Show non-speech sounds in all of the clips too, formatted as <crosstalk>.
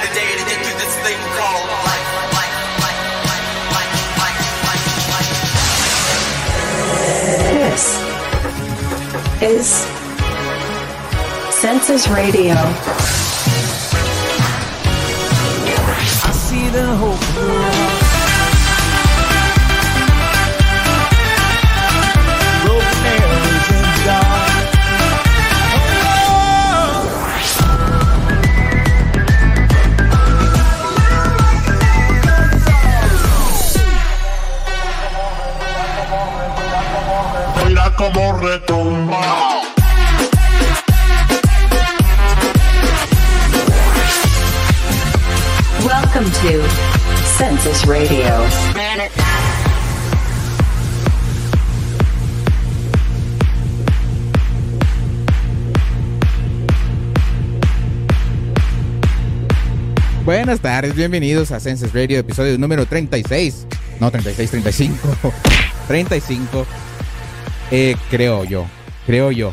day to day to get through this thing called life. This is Census Radio. Radio. Buenas tardes, bienvenidos a Census Radio, episodio número 36. No, 36, 35. 35. Eh, creo yo. Creo yo.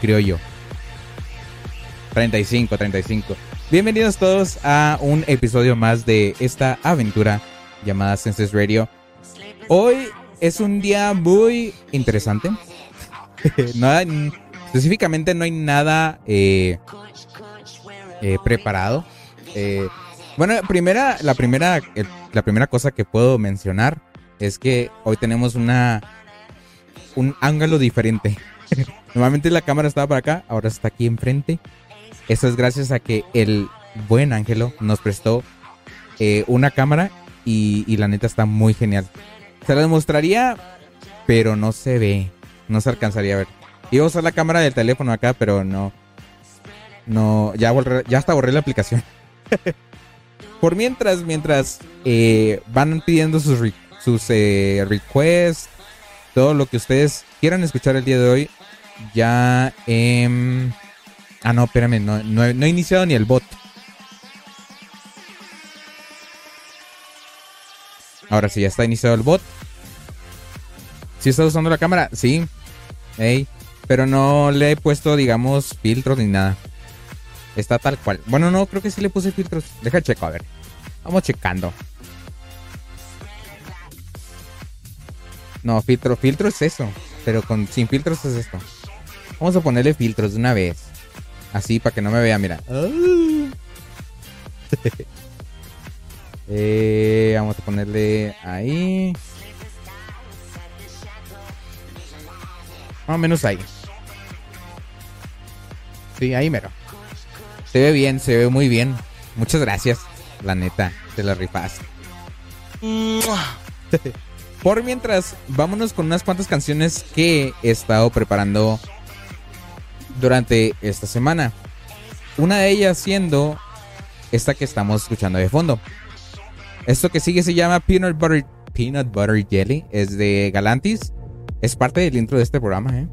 Creo yo. 35, 35. Bienvenidos todos a un episodio más de esta aventura llamada Census Radio. Hoy es un día muy interesante. <laughs> no específicamente no hay nada eh, eh, preparado. Eh, bueno, primera, la primera, la primera cosa que puedo mencionar es que hoy tenemos una un ángulo diferente. <laughs> Normalmente la cámara estaba para acá, ahora está aquí enfrente. Eso es gracias a que el buen Ángelo nos prestó eh, una cámara y, la neta está muy genial. Se la demostraría, pero no se ve, no se alcanzaría a ver. Iba a usar la cámara del teléfono acá, pero no, no, ya borré- ya hasta borré la aplicación. <laughs> Por mientras, mientras eh, van pidiendo sus, re- sus eh, requests, todo lo que ustedes quieran escuchar el día de hoy, ya... em, ah, no, espérame, no, no no he iniciado ni el bot. Ahora sí, ya está iniciado el bot. ¿Sí está usando la cámara? Sí. Ey, pero no le he puesto, digamos, filtros ni nada. Está tal cual. Bueno, no, creo que sí le puse filtros. Deja checo, a ver. Vamos checando. No, filtro, filtro es eso. Pero con sin filtros es esto. Vamos a ponerle filtros de una vez. Así para que no me vea, mira. <laughs> Eh, vamos a ponerle ahí. Más o menos ahí. Sí, ahí mero. Se ve bien, se ve muy bien. Muchas gracias. La neta, te la rifaste. <laughs> Por mientras, vámonos con unas cuantas canciones que he estado preparando durante esta semana. Una de ellas siendo esta que estamos escuchando de fondo. Esto que sigue se llama Peanut Butter, Peanut Butter Jelly. Es de Galantis. Es parte del intro de este programa, ¿eh?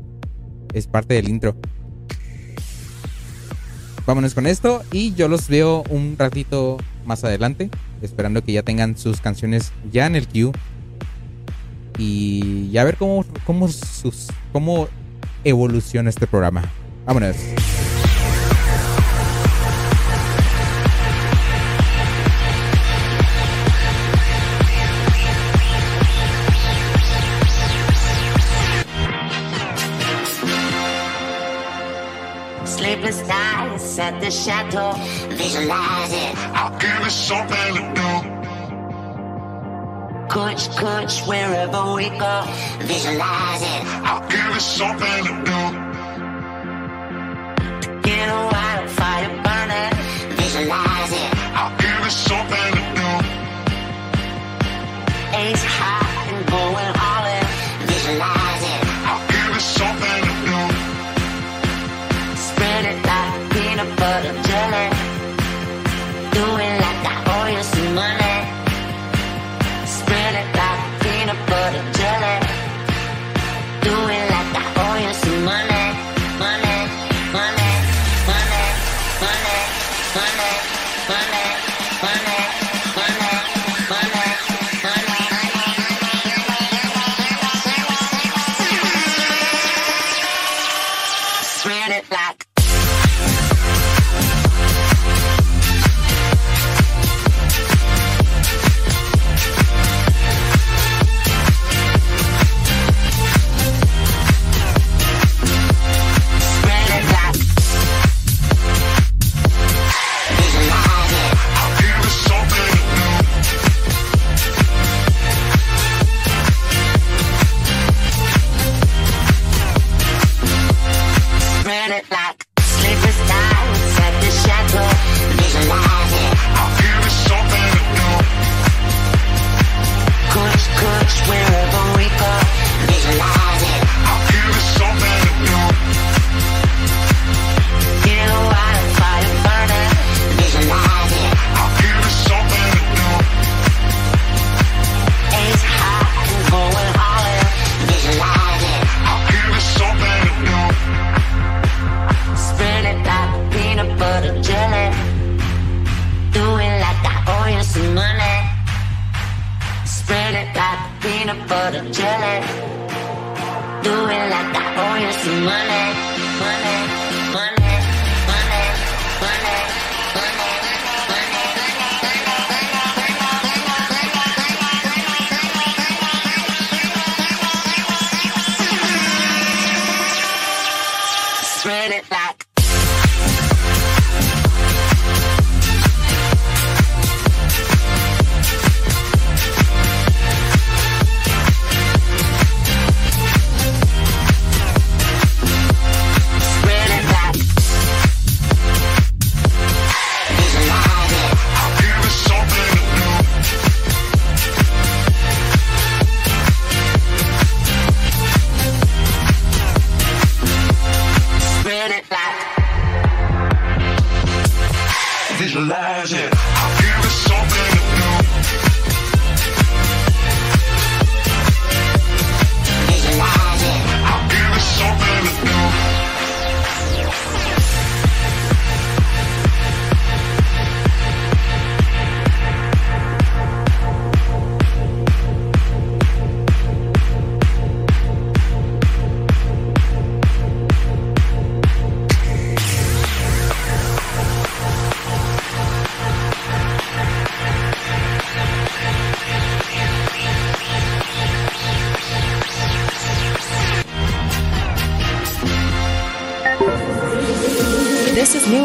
Es parte del intro. Vámonos con esto y yo los veo un ratito más adelante, esperando que ya tengan sus canciones ya en el queue y ya ver cómo cómo sus cómo evoluciona este programa. Vámonos. Nights at the chateau, visualize it. I'll give it something to do. Coach, coach, wherever we go, visualize it. I'll give it something to do.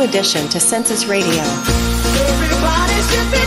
Addition to Census Radio. Everybody should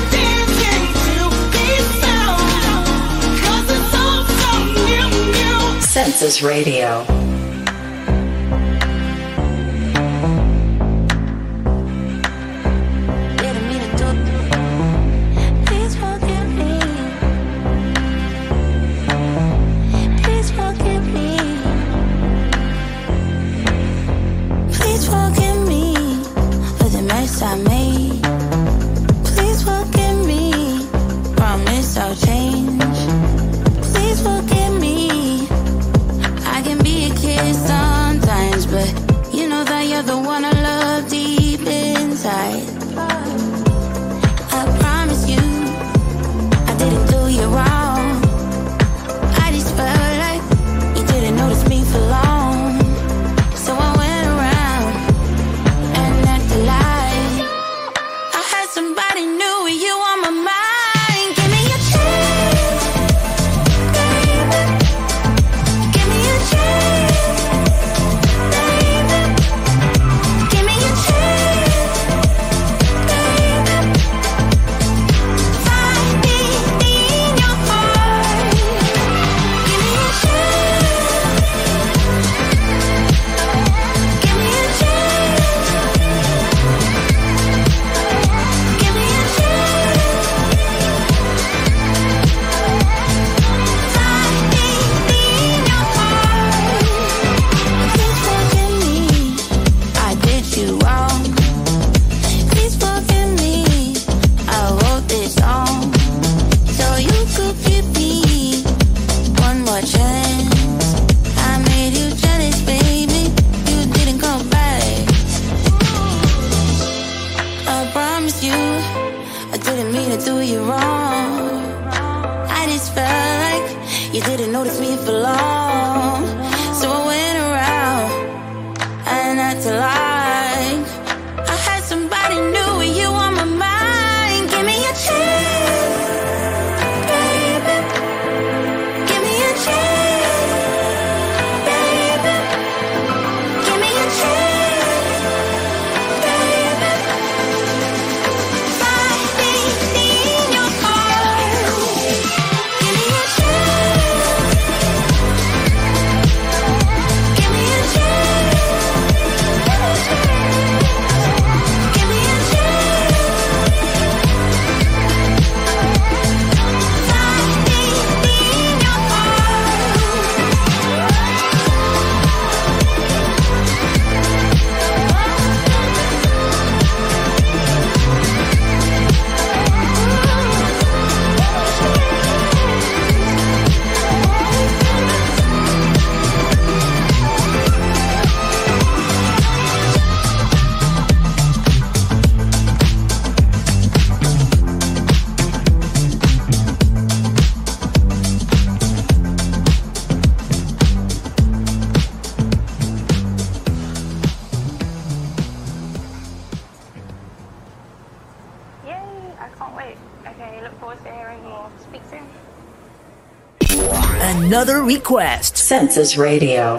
another request. Census Radio.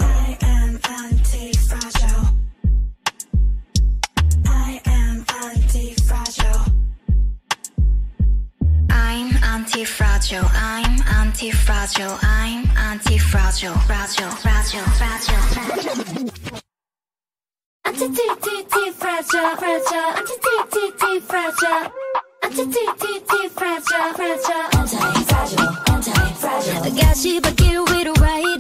anti-fragile, I'm anti-fragile, I'm anti-fragile, fragile, fragile, fragile, Anti-fragile, fragile, anti-fragile, fragile, anti-fragile, anti-fragile, anti-fragile fragile. I got you, but get with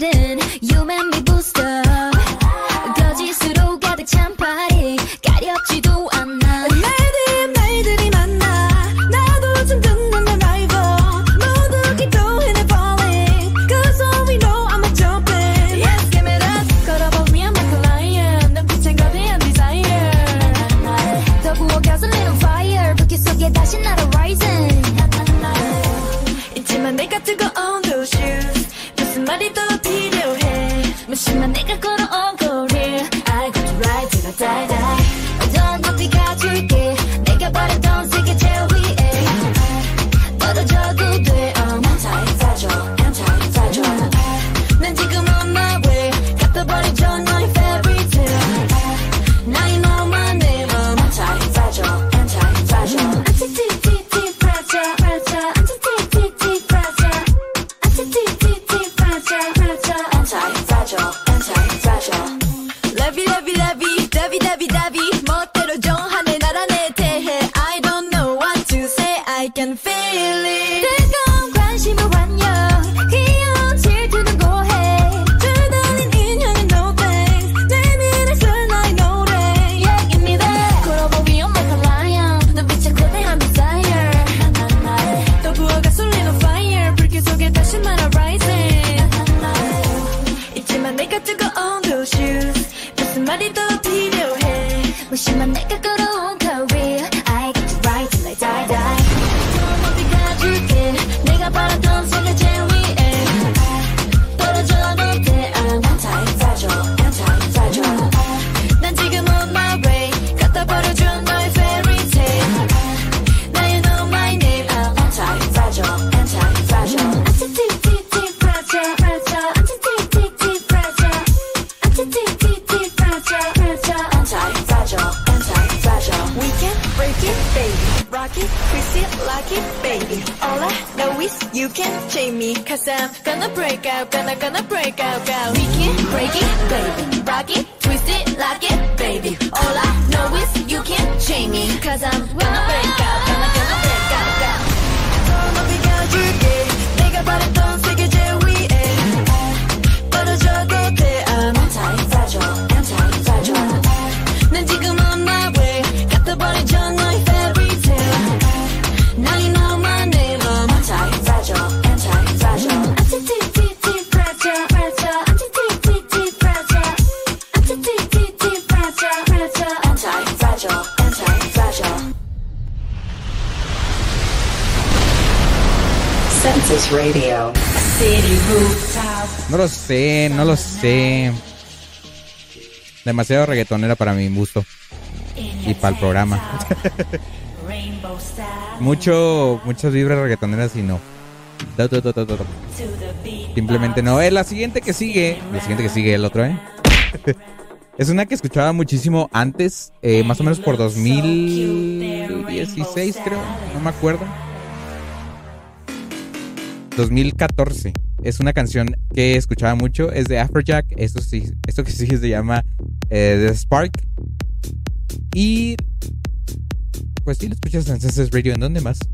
in. You made me booster. no lo sé. Demasiado reggaetonera para mi gusto. Y para el programa. <laughs> Mucho, muchas vibras reggaetoneras y no. Simplemente no. Es la siguiente que sigue. La siguiente que sigue, el otro, ¿eh? <laughs> Es una que escuchaba muchísimo antes, eh, más o menos por 2016, creo. No me acuerdo. 2014 es una canción que escuchaba mucho, es de Afrojack, esto, sí, esto que sí se llama eh, The Spark. Y pues sí, lo escuchas en Census Radio, ¿en dónde más? <laughs>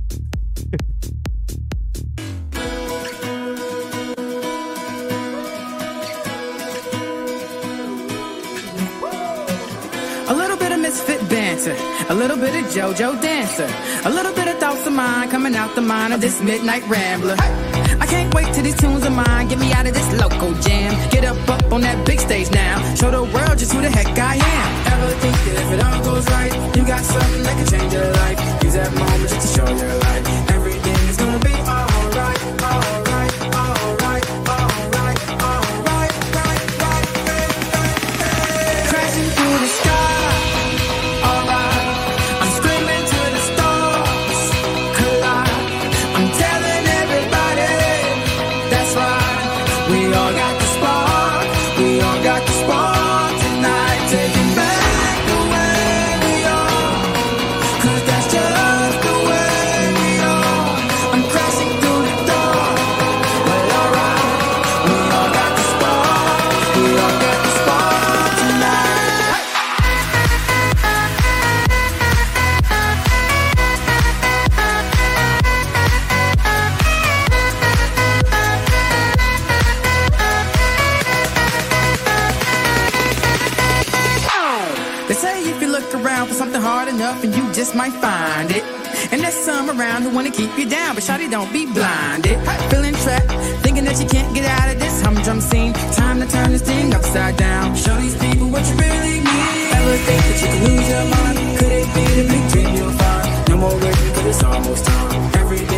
dancer, a little bit of JoJo dancer, a little bit of thoughts of mine coming out the mind of this midnight rambler. Hey! I can't wait till these tunes of mine get me out of this local jam. Get up up on that big stage now, show the world just who the heck I am. Ever think that if it all goes right, you got something that can change your life? Use that moment just to show your life. Just might find it. And there's some around who wanna keep you down, but shawty don't be blinded. Feeling trapped, thinking that you can't get out of this humdrum scene. Time to turn this thing upside down. Show these people what you really need. Ever think that you could lose your mind? Could it be the big dream you'll find? No more waiting, cause it's almost time. Everything is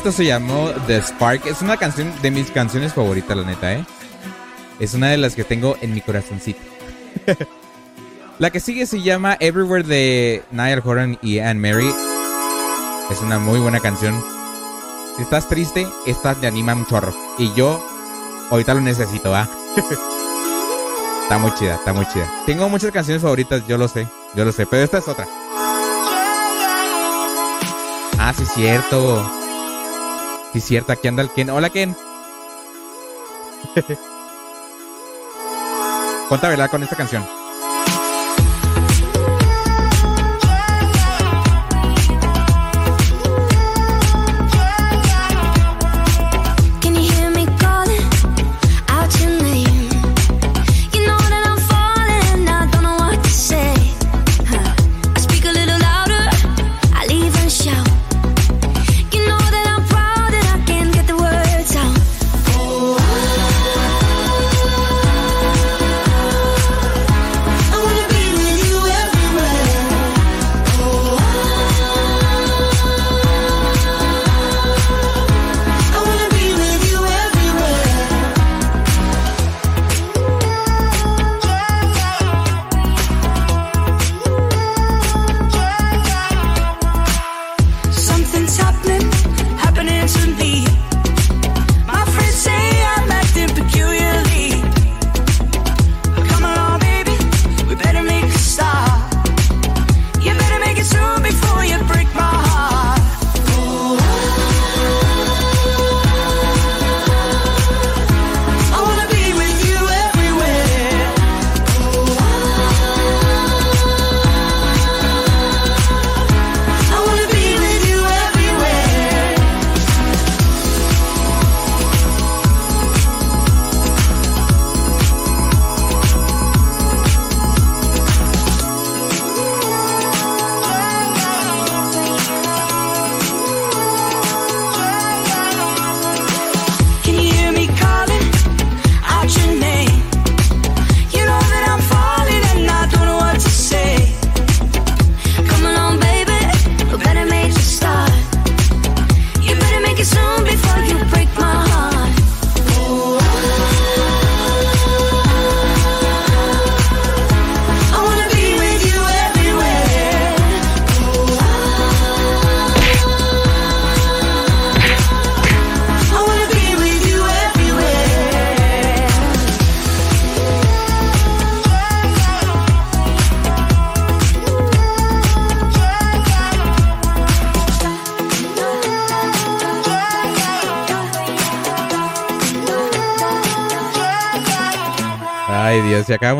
esto se llamó The Spark. Es una canción de mis canciones favoritas, la neta, ¿eh? Es una de las que tengo en mi corazoncito. <laughs> la que sigue se llama Everywhere de Niall Horan y Anne Mary. Es una muy buena canción. Si estás triste, esta te anima un chorro. Y yo ahorita lo necesito, ¿ah? <laughs> está muy chida, está muy chida. Tengo muchas canciones favoritas, yo lo sé, yo lo sé, pero esta es otra. Ah, sí, cierto. Sí, cierto, aquí anda el Ken. Hola, Ken. <laughs> Ponte a bailar con esta canción.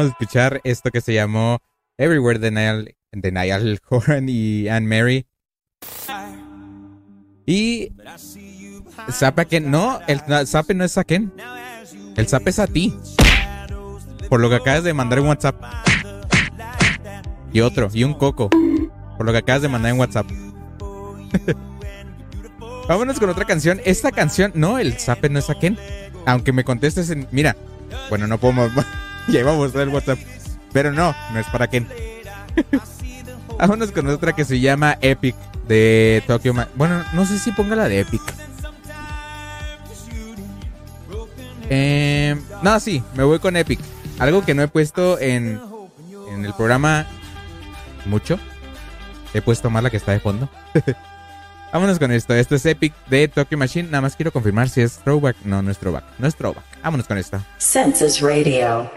Escuchar esto que se llamó Everywhere de Niall, de Niall Horan y Anne Mary. Y Zape Ken. No, el Zape no es a Ken. El Zape es a ti. Por lo que acabas de mandar en WhatsApp. Y otro, y un coco. Por lo que acabas de mandar en WhatsApp. <laughs> Vámonos con otra canción. Esta canción, no, el Zape no es a Ken. Aunque me contestes en. Mira, bueno, no podemos. <laughs> ya iba a mostrar el WhatsApp. Pero no, no es para Ken. <laughs> Vámonos con otra que se llama Epic de Tokyo. Ma- bueno, no sé si ponga la de Epic. Eh, no, sí, me voy con Epic. Algo que no he puesto en, en el programa mucho. He puesto más la que está de fondo. <laughs> Vámonos con esto. Esto es Epic de Tokyo Machine. Nada más quiero confirmar si es throwback. No, no es throwback. No es throwback. Vámonos con esto. Census Radio.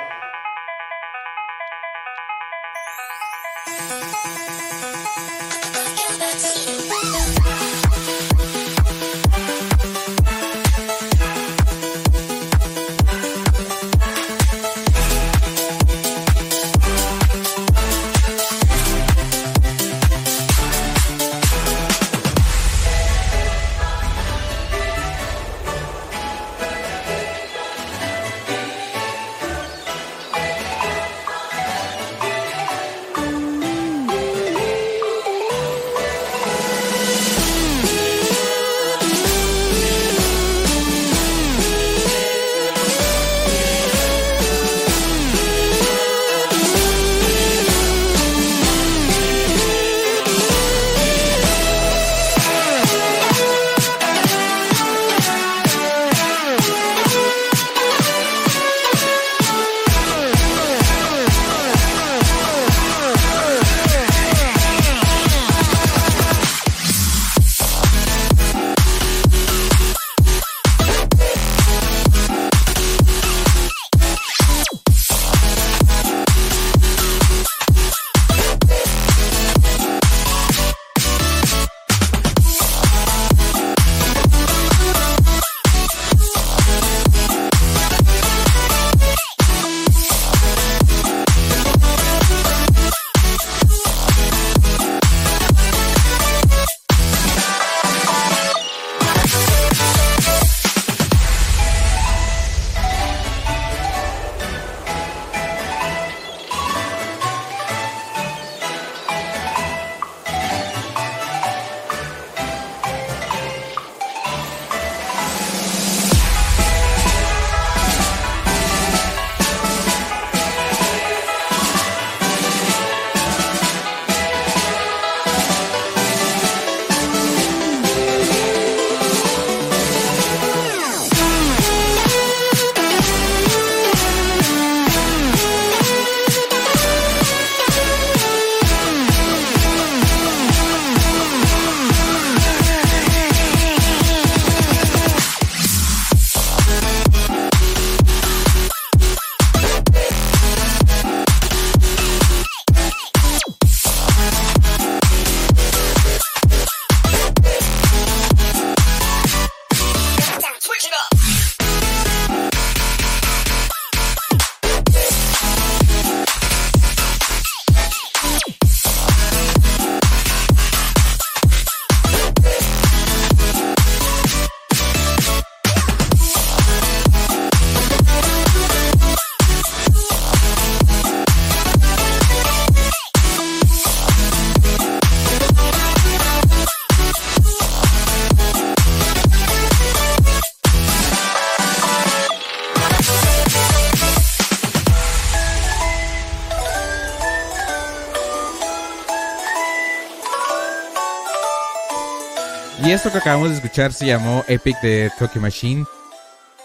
Esto que acabamos de escuchar se llamó Epic de Tokyo Machine.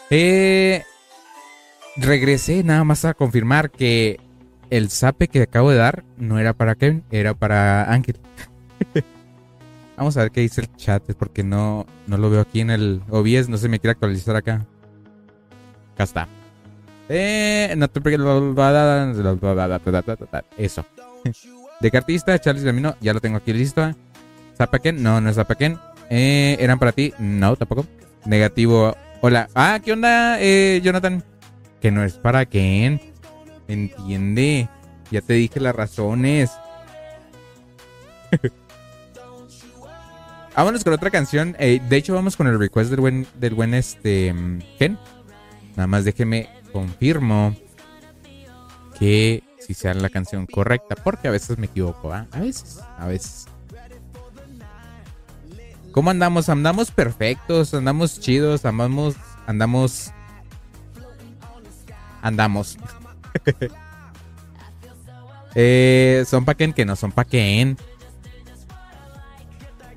Eh, regresé nada más a confirmar que el zape que acabo de dar no era para Kevin, era para Ángel. Vamos a ver qué dice el chat, porque no, no lo veo aquí en el OBS, no se me quiere actualizar acá. Acá está. Eh, Eso. ¿De qué artista? Charles ya lo tengo aquí listo. ¿Zapaken? No, no es Zapaken. Eh, ¿Eran para ti? No, tampoco. Negativo. Hola. Ah, ¿qué onda, eh, Jonathan? Que no es para Ken. Entiende. Ya te dije las razones. <laughs> Vámonos con otra canción. Eh, de hecho, vamos con el request del buen, del buen este Ken. Nada más déjeme confirmo que si sea la canción correcta, porque a veces me equivoco, ¿ah? A veces, a veces. ¿Cómo andamos? Andamos perfectos, andamos chidos, andamos, andamos, andamos. <laughs> eh, son pa' Ken que no son pa' Ken.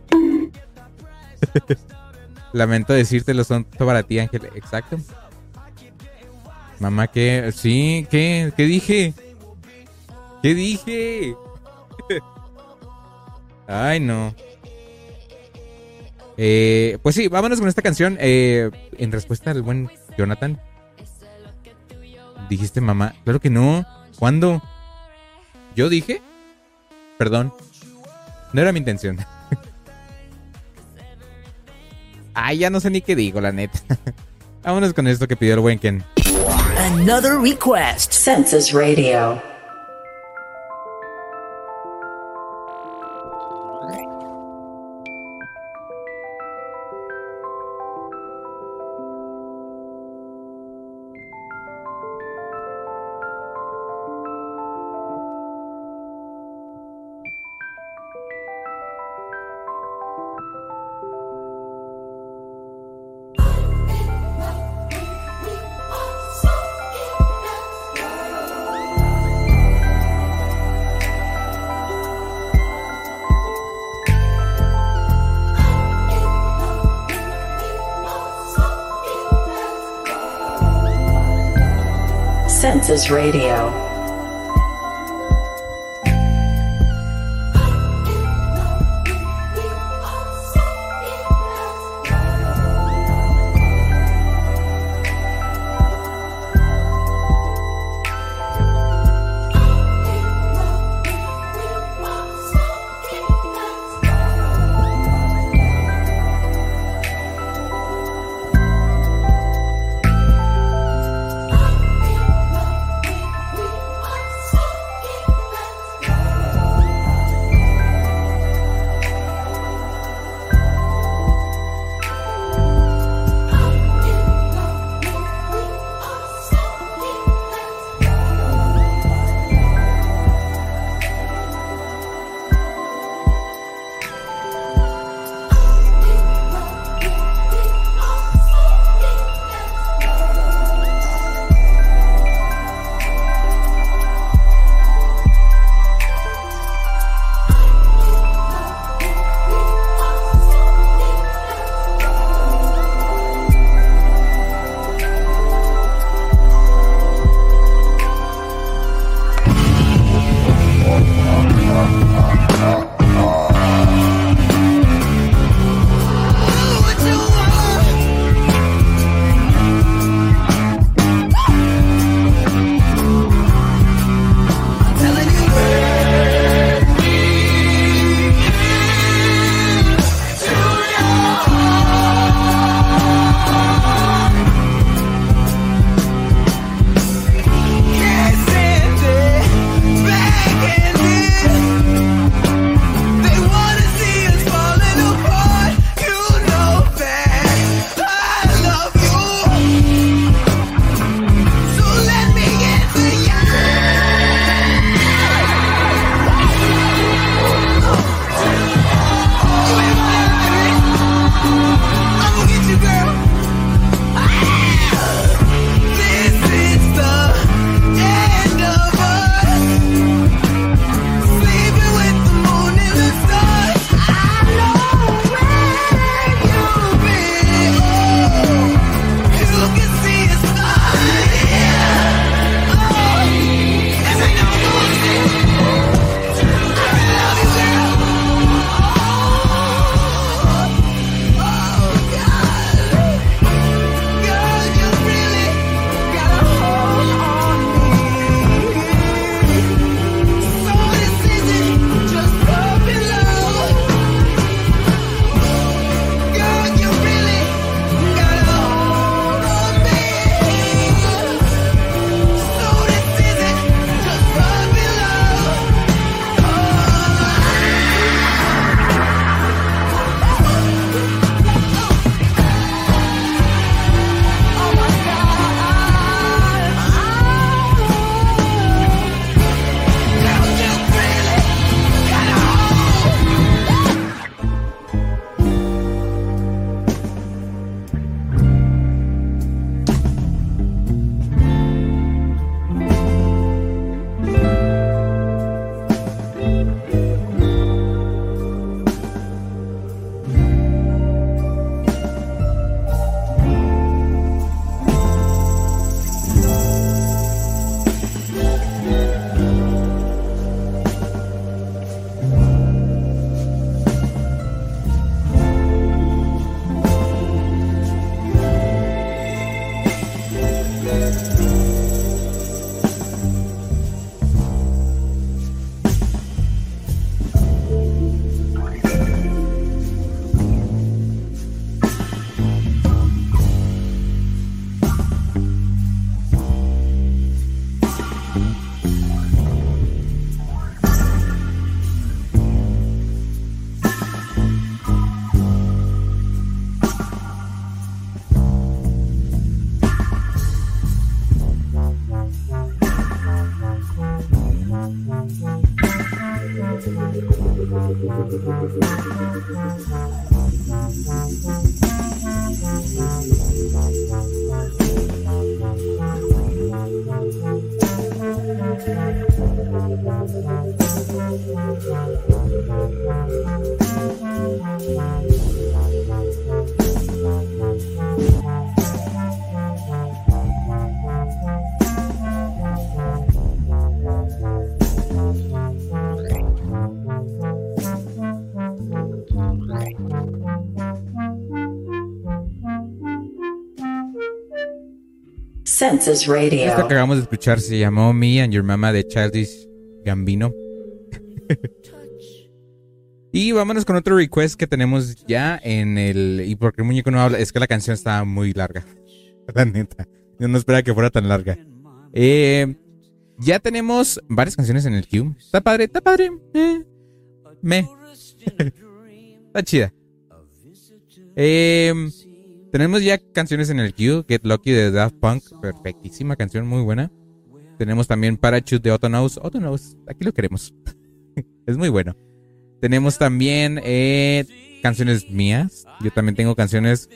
<laughs> Lamento decírtelo, son para ti, Ángel. Exacto. Mamá, ¿qué? Sí, ¿qué? ¿Qué dije? ¿Qué dije? <laughs> Ay, no. Eh, pues sí, vámonos con esta canción. eh, en respuesta al buen Jonathan. Dijiste mamá. Claro que no. ¿Cuándo? ¿Yo dije? Perdón. No era mi intención. <laughs> Ay, ya no sé ni qué digo, la neta. <laughs> Vámonos con esto que pidió el buen Ken. Another request. Census Radio. Radio. Census Radio. Census Radio. Esto que acabamos de escuchar se llamó Me and Your Mama de Childish Gambino. <laughs> y vámonos con otro request que tenemos ya en el. Y porque el muñeco no habla, es que la canción está muy larga. <laughs> La neta. Yo no esperaba que fuera tan larga. Eh, ya tenemos varias canciones en el queue. Está padre, está padre. Eh, me. <laughs> está chida. Eh, tenemos ya canciones en el queue. Get Lucky de Daft Punk. Perfectísima canción, muy buena. Tenemos también Parachute de Autonose. Autonose, aquí lo queremos. <laughs> es muy bueno. Tenemos también eh, canciones mías. Yo también tengo canciones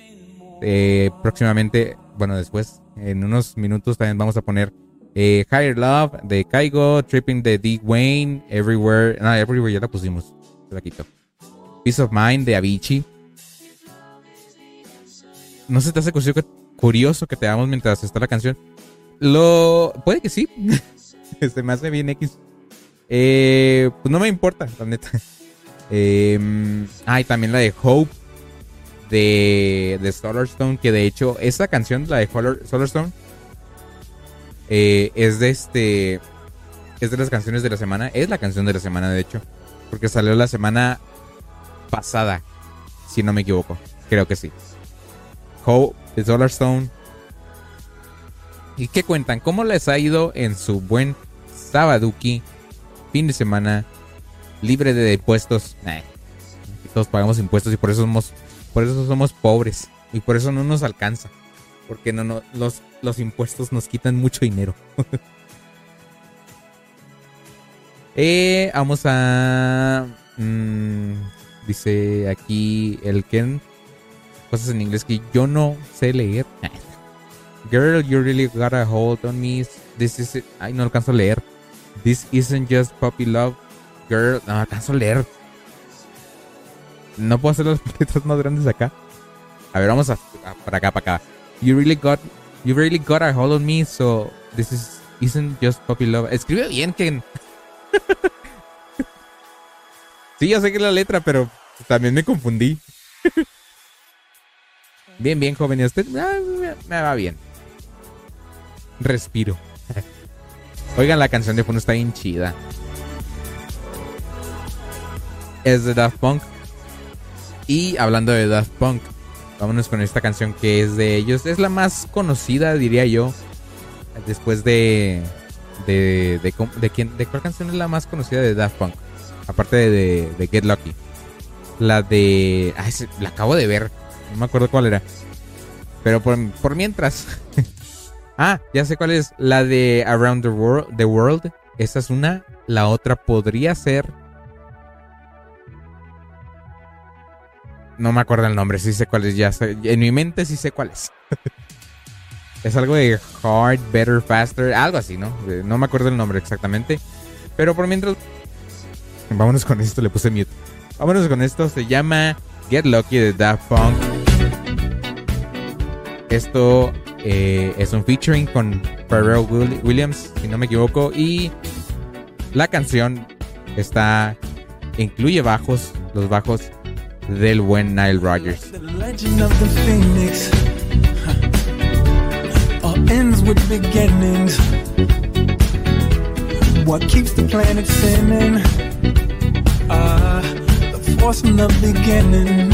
eh, próximamente. Bueno, después, en unos minutos también vamos a poner eh, Higher Love de Kaigo, Tripping de D. Wayne, Everywhere. No, Everywhere ya la pusimos. Se la quito. Peace of Mind de Avicii. ¿No se te hace curioso que, curioso que te damos mientras está la canción? Lo. Puede que sí. <laughs> se me hace bien X. Eh, pues no me importa, la neta. Eh, ah, y también la de Hope de, de Solar Stone. Que de hecho, esa canción, la de Solar, Solar Stone, eh, es de este. Es de las canciones de la semana. Es la canción de la semana, de hecho. Porque salió la semana pasada. Si no me equivoco. Creo que sí. Hope de Solar Stone. ¿Y qué cuentan? ¿Cómo les ha ido en su buen Sabaduki? Fin de semana. Libre de impuestos. Todos pagamos impuestos y por eso somos, por eso somos pobres. Y por eso no nos alcanza. Porque no, no, los, los impuestos nos quitan mucho dinero. <laughs> eh, vamos a. mm, dice aquí el Ken. Cosas en inglés que yo no sé leer. Girl, you really got a hold on me. This is. Ay, no alcanzo a leer. This isn't just puppy love. Girl, no alcanzo a leer. No puedo hacer las <laughs> letras más grandes acá. A ver, vamos a, a- para acá, para acá. You really got, you really got a hold on me, so this is isn't just puppy love. Escribe bien, Ken. <laughs> sí, yo sé que es la letra, pero también me confundí. <laughs> bien, bien, joven. ¿Y usted? Ah, me, va bien. Respiro. <laughs> Oigan, la canción de fondo está bien chida. Es de Daft Punk. Y hablando de Daft Punk, vámonos con esta canción que es de ellos. Es la más conocida, diría yo. Después de. ¿De, de, de quién, ¿de cuál canción es la más conocida de Daft Punk? Aparte de, de, Get Lucky. La de. La acabo de ver. No me acuerdo cuál era. Pero por, por mientras. <laughs> ah, ya sé cuál es. La de Around the World. The World. Esa es una. La otra podría ser. No me acuerdo el nombre, sí sé cuál es, ya sé- en mi mente sí sé cuál es. <laughs> es algo de Hard, Better, Faster, algo así, ¿no? No me acuerdo el nombre exactamente. Pero por mientras... Vámonos con esto, le puse mute. Vámonos con esto, se llama Get Lucky de Daft Punk. Esto eh, es un featuring con Pharrell Will- Williams, si no me equivoco, y la canción está incluye bajos, los bajos del buen Nile Rodgers. What keeps the planet spinning? Uh, the force from the beginning.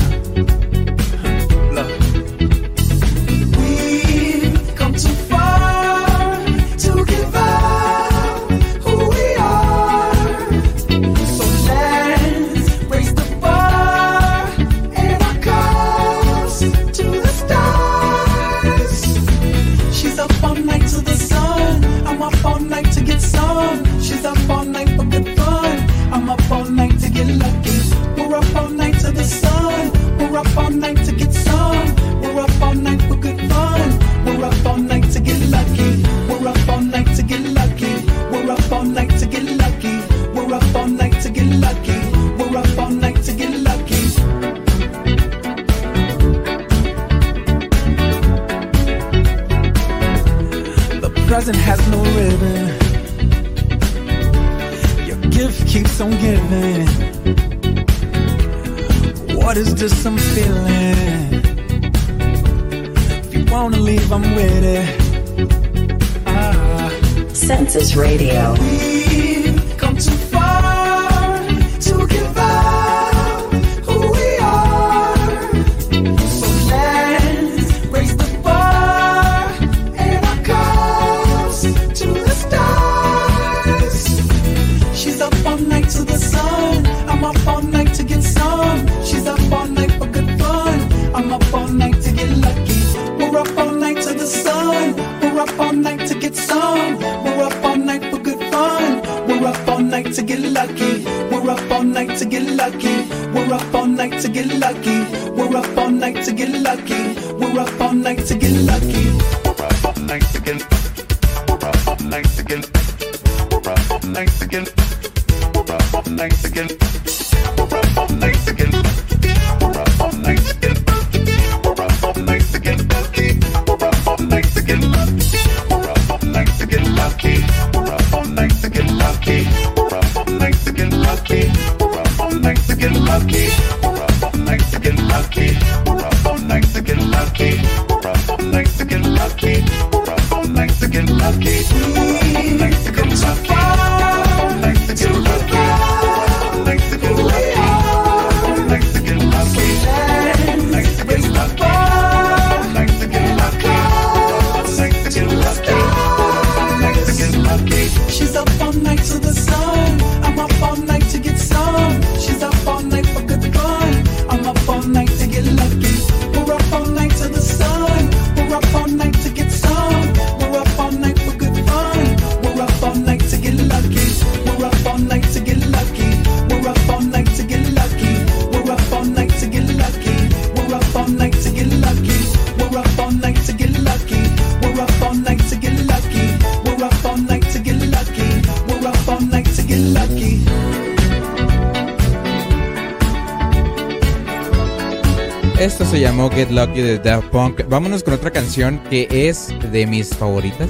Esto se llamó Get Lucky de Daft Punk. Vámonos con otra canción que es de mis favoritas.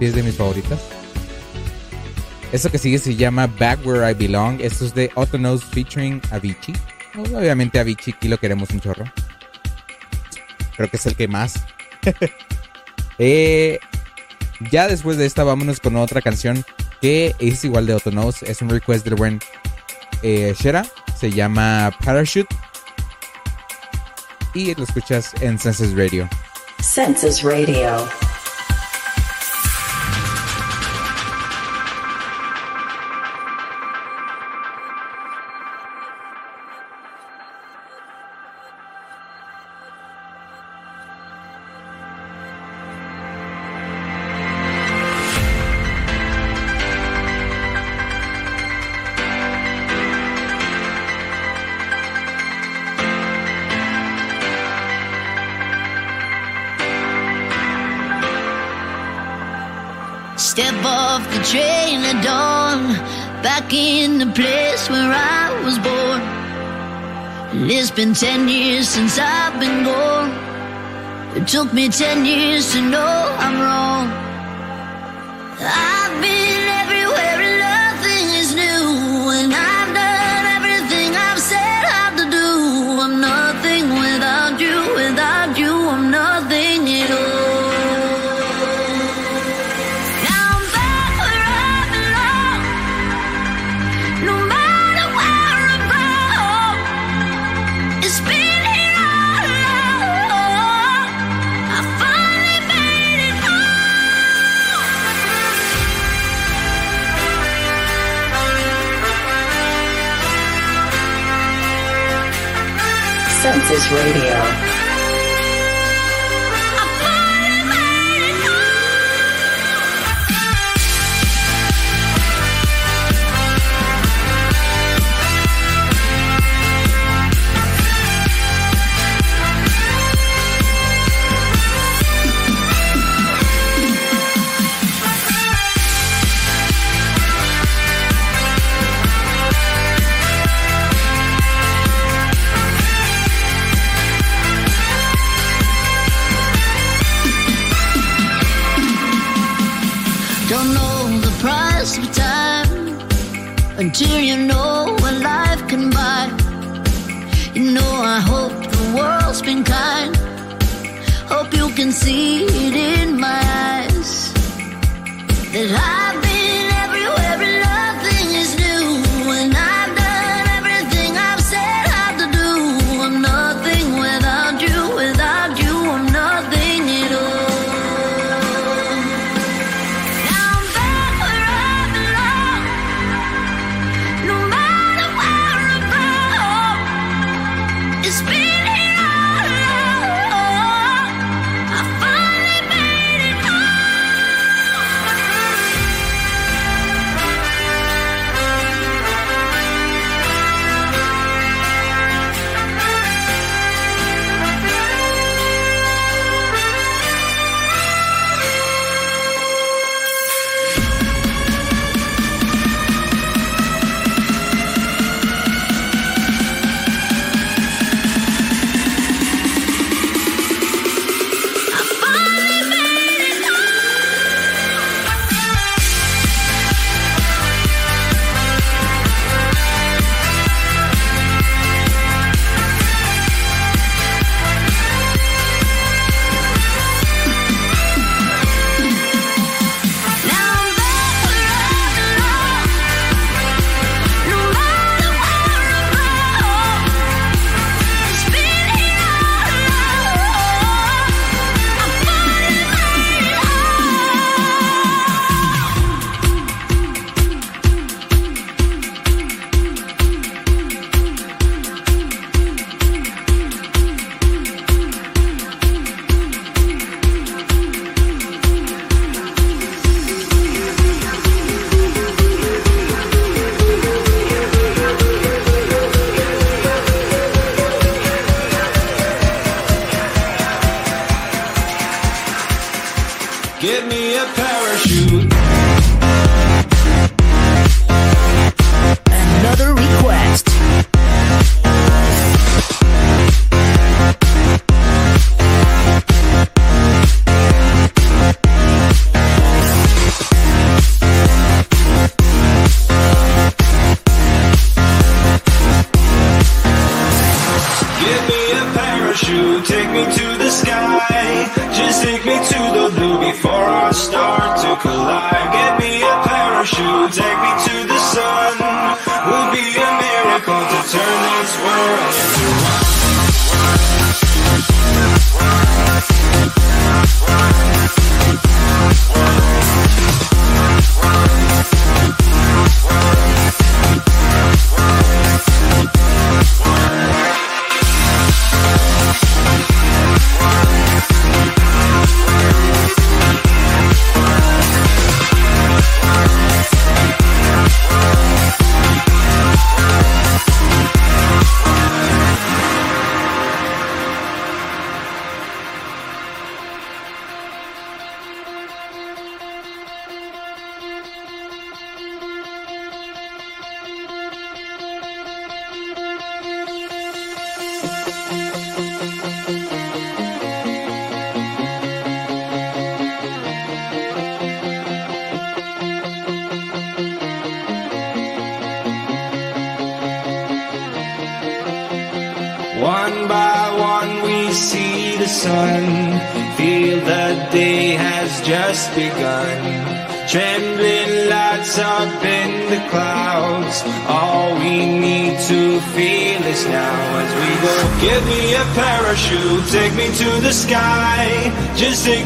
Es de mis favoritas. Esto que sigue se llama Back Where I Belong. Esto es de Otonos featuring Avicii. Obviamente Avicii aquí lo queremos un chorro. Creo que es el que más. <laughs> Eh, ya después de esta vámonos con otra canción que es igual de Otonos. Es un request del buen eh, Shera. Se llama Parachute y lo escuchas en Census Radio. Census Radio. It's been ten years since I've been gone. It took me ten years to know I'm wrong. I've been everywhere and nothing is new. And I've done everything I've said how to do. I'm nothing without you, without you, I'm nothing at all. Voices Radio. Don't know the price of time until you know what life can buy. You know, I hope the world's been kind. Hope you can see it in my eyes that I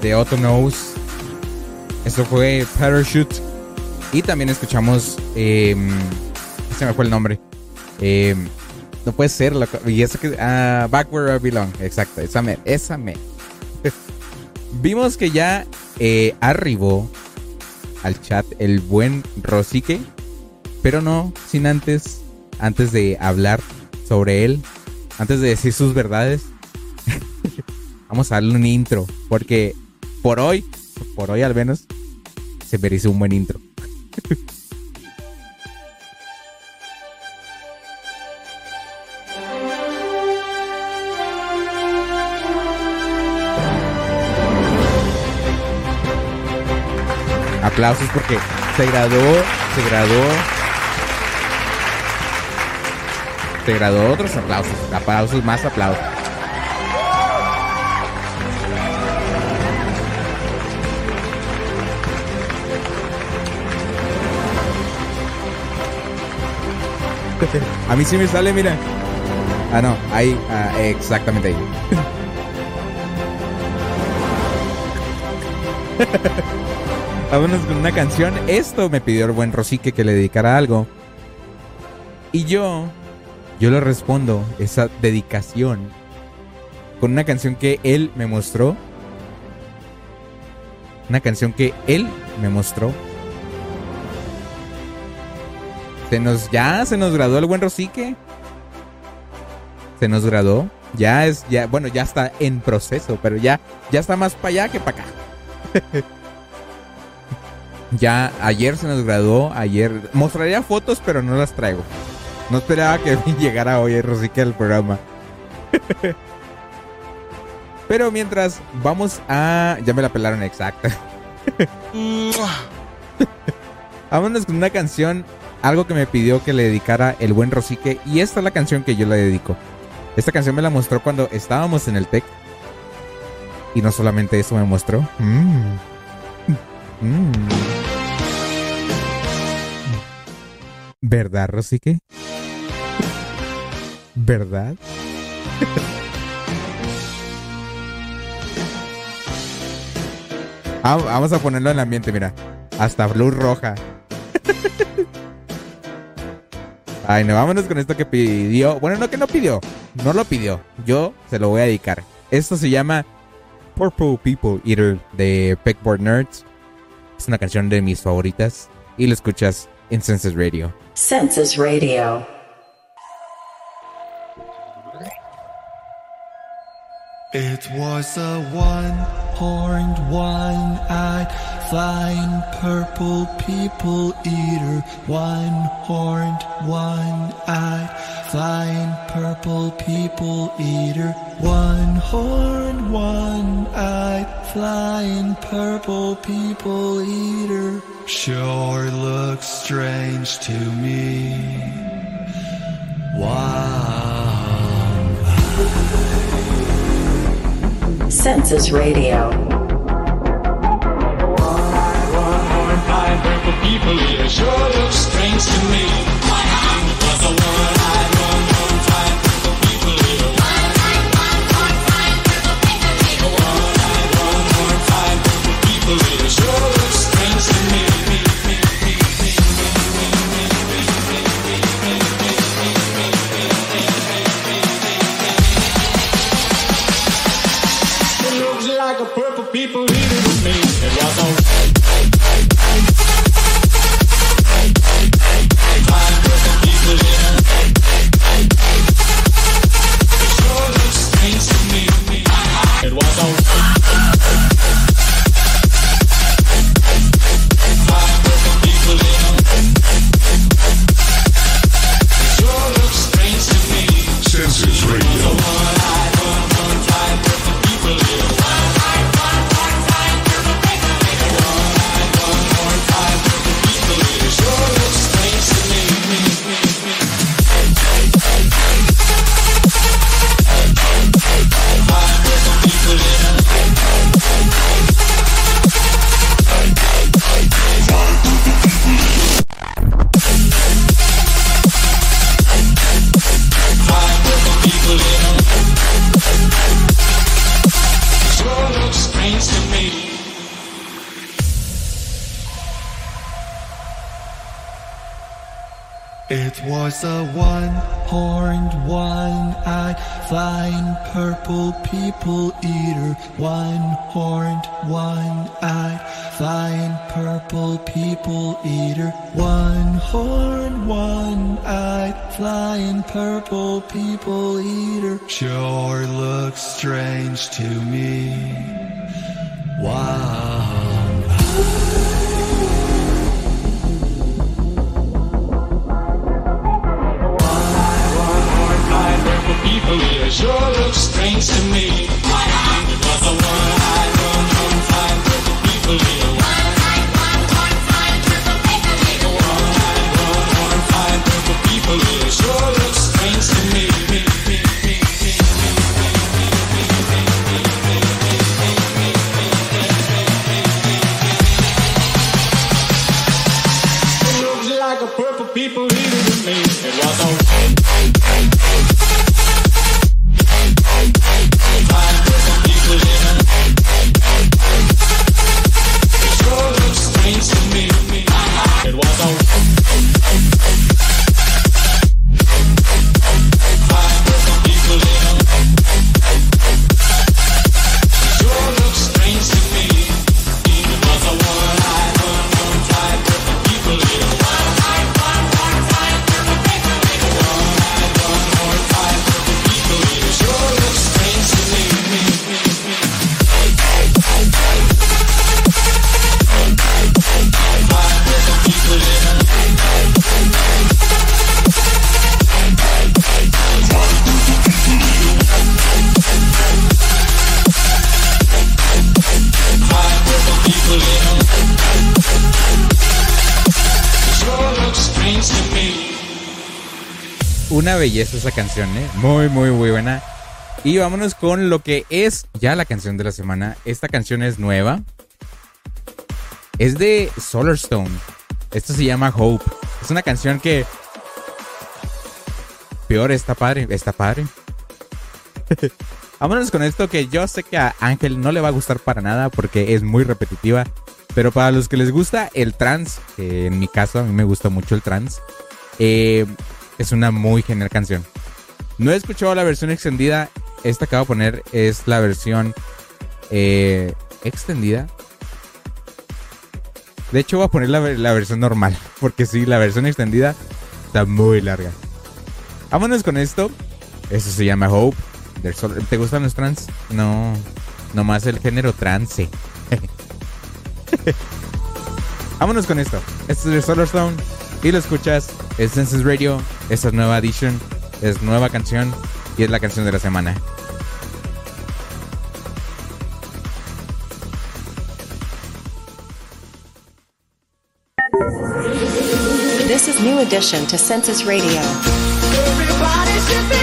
De, Otto Knows. Esto fue Parachute. Y también escuchamos. em, se me fue el nombre. Em, no puede ser. loco. Y eso que. ah, Back Where I Belong. Exacto. Esa me. Esa me. <laughs> Vimos que ya eh, arribó al chat el buen Rosique. Pero no sin antes. Antes de hablar sobre él. Antes de decir sus verdades. <laughs> Vamos a darle un intro. Porque por hoy, por hoy al menos, se merece un buen intro. Aplausos porque se graduó, se graduó. Se graduó otros aplausos. Aplausos, más aplausos. <laughs> A mí sí me sale, mira. Ah, no, ahí, ah, exactamente ahí. <laughs> Vámonos con una canción. Esto me pidió el buen Rosique que le dedicara algo. Y yo, yo le respondo esa dedicación con una canción que él me mostró. Una canción que él me mostró. Se nos, ya se nos graduó el buen Rosique. Se nos graduó. Ya es, ya, bueno, ya está en proceso, pero ya, ya está más para allá que para acá. <laughs> ya ayer se nos graduó, ayer mostraría fotos, pero no las traigo. No esperaba que <laughs> llegara hoy Rosique al programa. <laughs> pero mientras vamos a, ya me la pelaron exacta. Vámonos con una canción algo que me pidió que le dedicara el buen Rosique y esta es la canción que yo le dedico. Esta canción me la mostró cuando estábamos en el TEC. Y no solamente eso me mostró. Mm. Mm. ¿Verdad, Rosique? ¿Verdad? <laughs> Ah, vamos a ponerlo en el ambiente, mira. Hasta luz roja. Ay, no, vámonos con esto que pidió. Bueno, no que no pidió. No lo pidió. Yo se lo voy a dedicar. Esto se llama Purple People Eater de Peckboard Nerds. Es una canción de mis favoritas. Y lo escuchas en Senses Radio. Census Radio. It was a one-horned, one-eyed, flying purple people eater. One-horned, one-eyed, flying purple people eater. One-horned, one-eyed, flying purple people eater. Sure looks strange to me. Wow. Census Radio. One-eyed purple people eater sure looks strange to me. Was a one-eyed, one-horned, people eater belleza esa canción, ¿eh? Muy, muy, muy buena. Y vámonos con lo que es ya la canción de la semana. Esta canción es nueva. Es de Solarstone. Esto se llama Hope. Es una canción que... Peor, está padre. Está padre. <laughs> Vámonos con esto que yo sé que a Ángel no le va a gustar para nada porque es muy repetitiva. Pero para los que les gusta el que en mi caso a mí me gusta mucho el trance, eh, es una muy genial canción. No he escuchado la versión extendida. Esta que voy a poner es la versión eh, extendida. De hecho, voy a poner la, versión normal. <laughs> Porque sí, la versión extendida está muy larga. Vámonos con esto. Eso se llama Hope. ¿Te gustan los trans? No. Nomás el género trance. <laughs> Vámonos con esto. Esto es de Solarstone. Y lo escuchas. Es Census Radio. Esta es nueva edition. Es nueva canción. Y es la canción de la semana. This is New Edition to Census Radio. Everybody should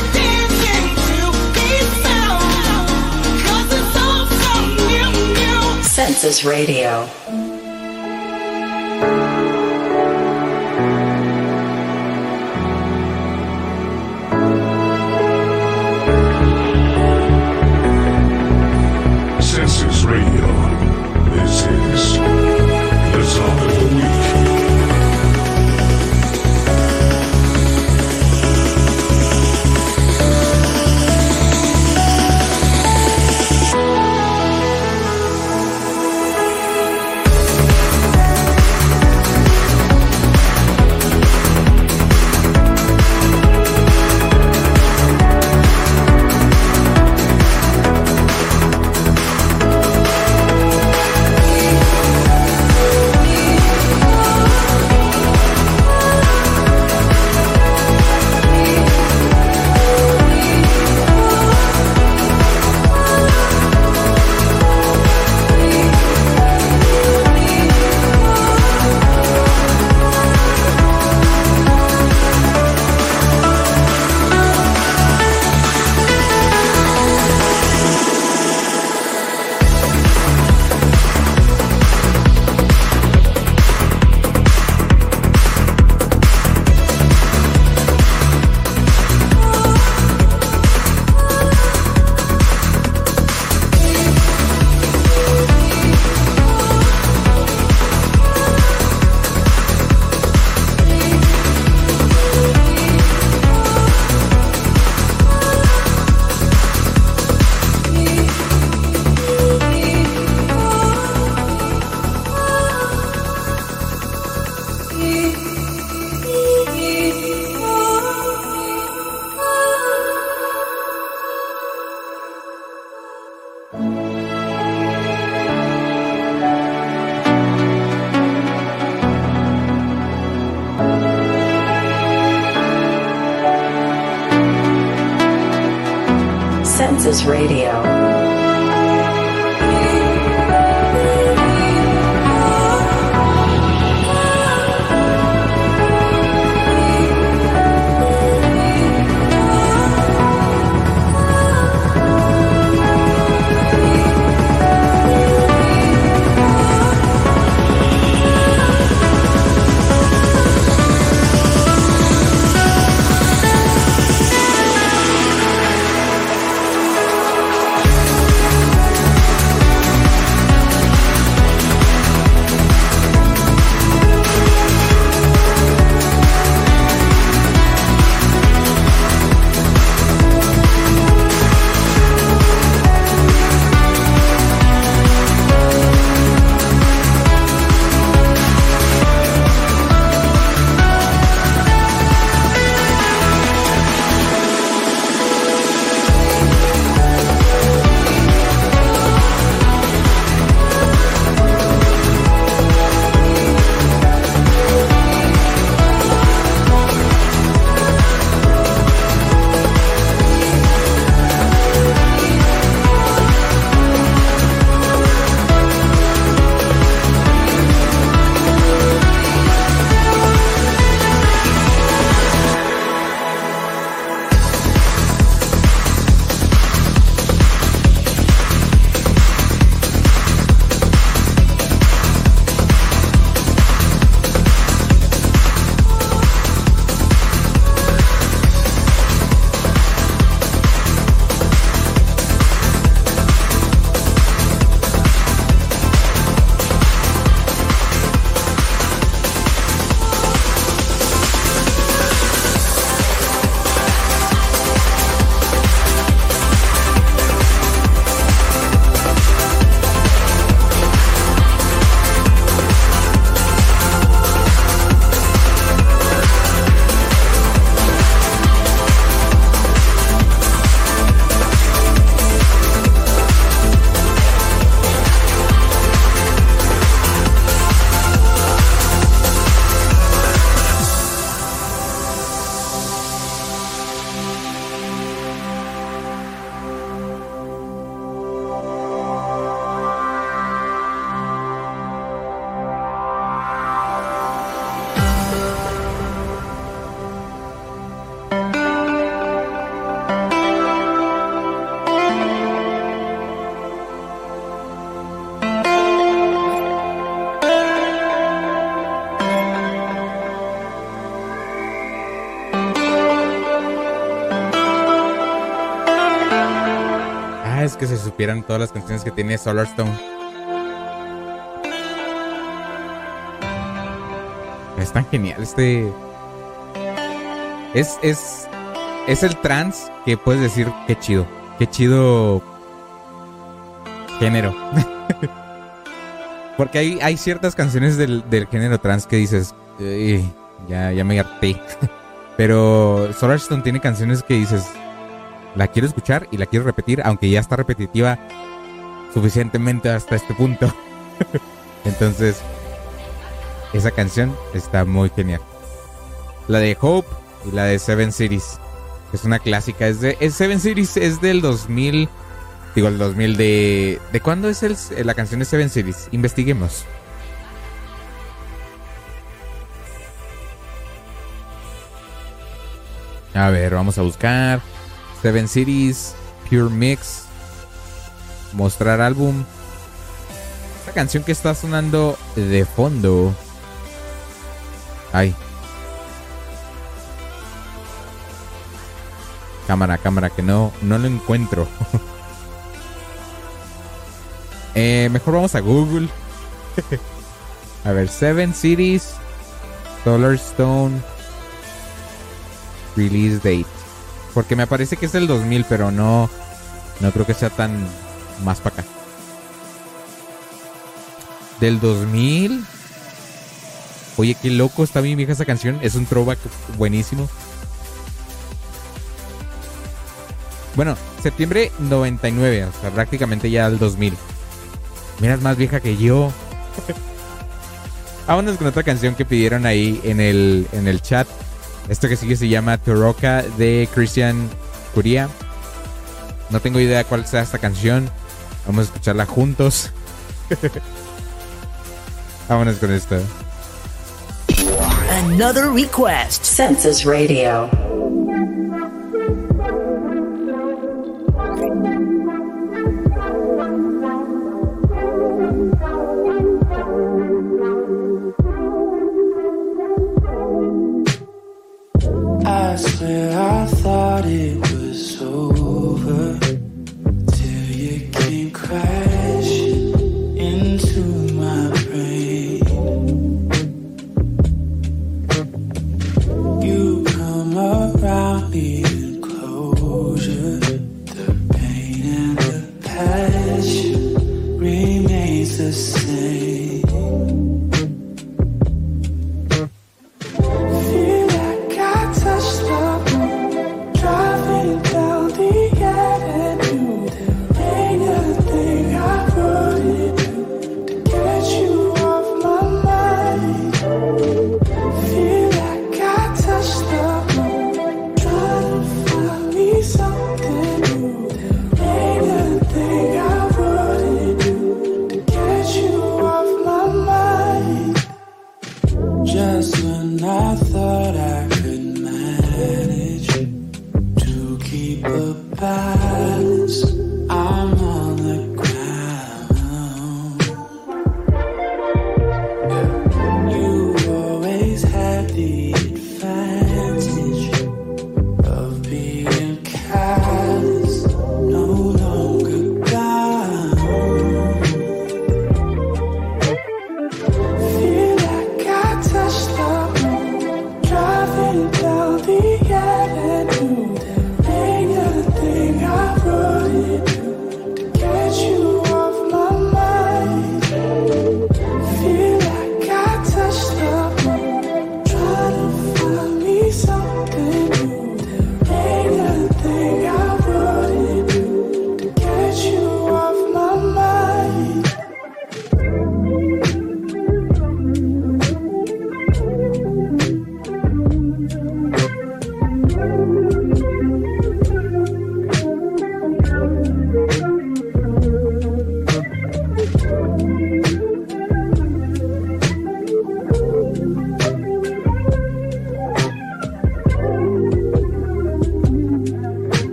Es que se supieran todas las canciones que tiene Solar Stone. Es tan genial este. Es, es, es el trance que puedes decir qué chido. Qué chido género. <laughs> Porque hay, hay ciertas canciones del, del género trance que dices, "Ey, ya, ya me harté. <laughs> Pero Solar Stone tiene canciones que dices, la quiero escuchar y la quiero repetir, aunque ya está repetitiva suficientemente hasta este punto. <laughs> Entonces, esa canción está muy genial. La de Hope y la de Seven Cities. Es una clásica. Es de, es Seven Cities es del 2000. Digo, el 2000 de... ¿De cuándo es la canción de Seven Cities? Investiguemos. A ver, vamos a buscar. Seven Cities, Pure Mix, mostrar álbum. Esta canción que está sonando de fondo. Ay. Cámara, cámara, que no, no lo encuentro. <laughs> Eh, mejor vamos a Google. <laughs> a ver, Seven Cities, Solar Stone, Release Date. Porque me parece que es del 2000, pero no, no creo que sea tan más para acá. Del 2000. Oye, qué loco está bien vieja esa canción. Es un throwback buenísimo. Bueno, septiembre 99, o sea, prácticamente ya el 2000. Mira, es más vieja que yo. <laughs> Vámonos con otra canción que pidieron ahí en el, en el chat. Esto que sigue se llama Toroka de Christian Curia. No tengo idea cuál sea esta canción. Vamos a escucharla juntos. <laughs> Vámonos con esto. Another request. Census Radio. I swear I thought it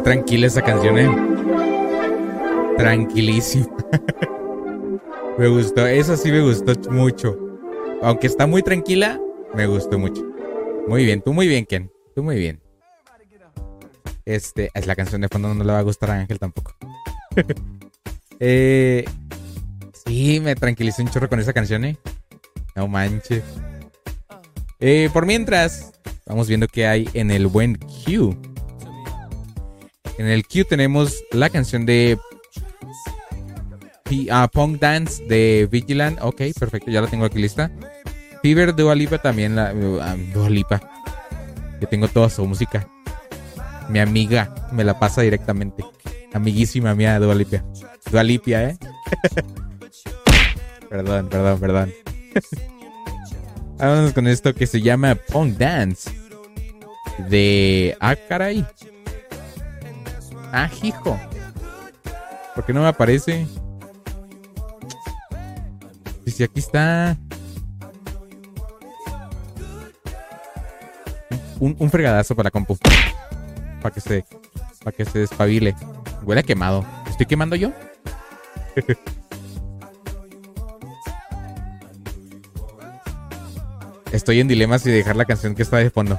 tranquila esa canción, eh. Tranquilísima. <laughs> me gustó, esa sí me gustó mucho. Aunque está muy tranquila, me gustó mucho. Muy bien, tú muy bien, Ken. Tú muy bien. Este, es la canción de fondo, no le va a gustar a Ángel tampoco. <laughs> eh, sí, me tranquilizó un chorro con esa canción, eh. No manches. Eh, por mientras, vamos viendo qué hay en el buen Q. En el Q tenemos la canción de P- ah, Punk Dance de Vigilant. Ok, perfecto, ya la tengo aquí lista. Fever Dua Lipa también. La, ah, Dua Lipa. Yo tengo toda su música. Mi amiga me la pasa directamente. Amiguísima mía Dua Lipa. Dua Lipa, ¿eh? <laughs> perdón, perdón, perdón. <laughs> Vámonos con esto que se llama Punk Dance. De... Ah, caray. Ah, hijo. ¿Por qué no me aparece? Dice, aquí está. Un, un fregadazo para compu. Para que se. Para que se despabile. Huele a quemado. ¿Estoy quemando yo? <laughs> Estoy en dilema si dejar la canción que está de fondo.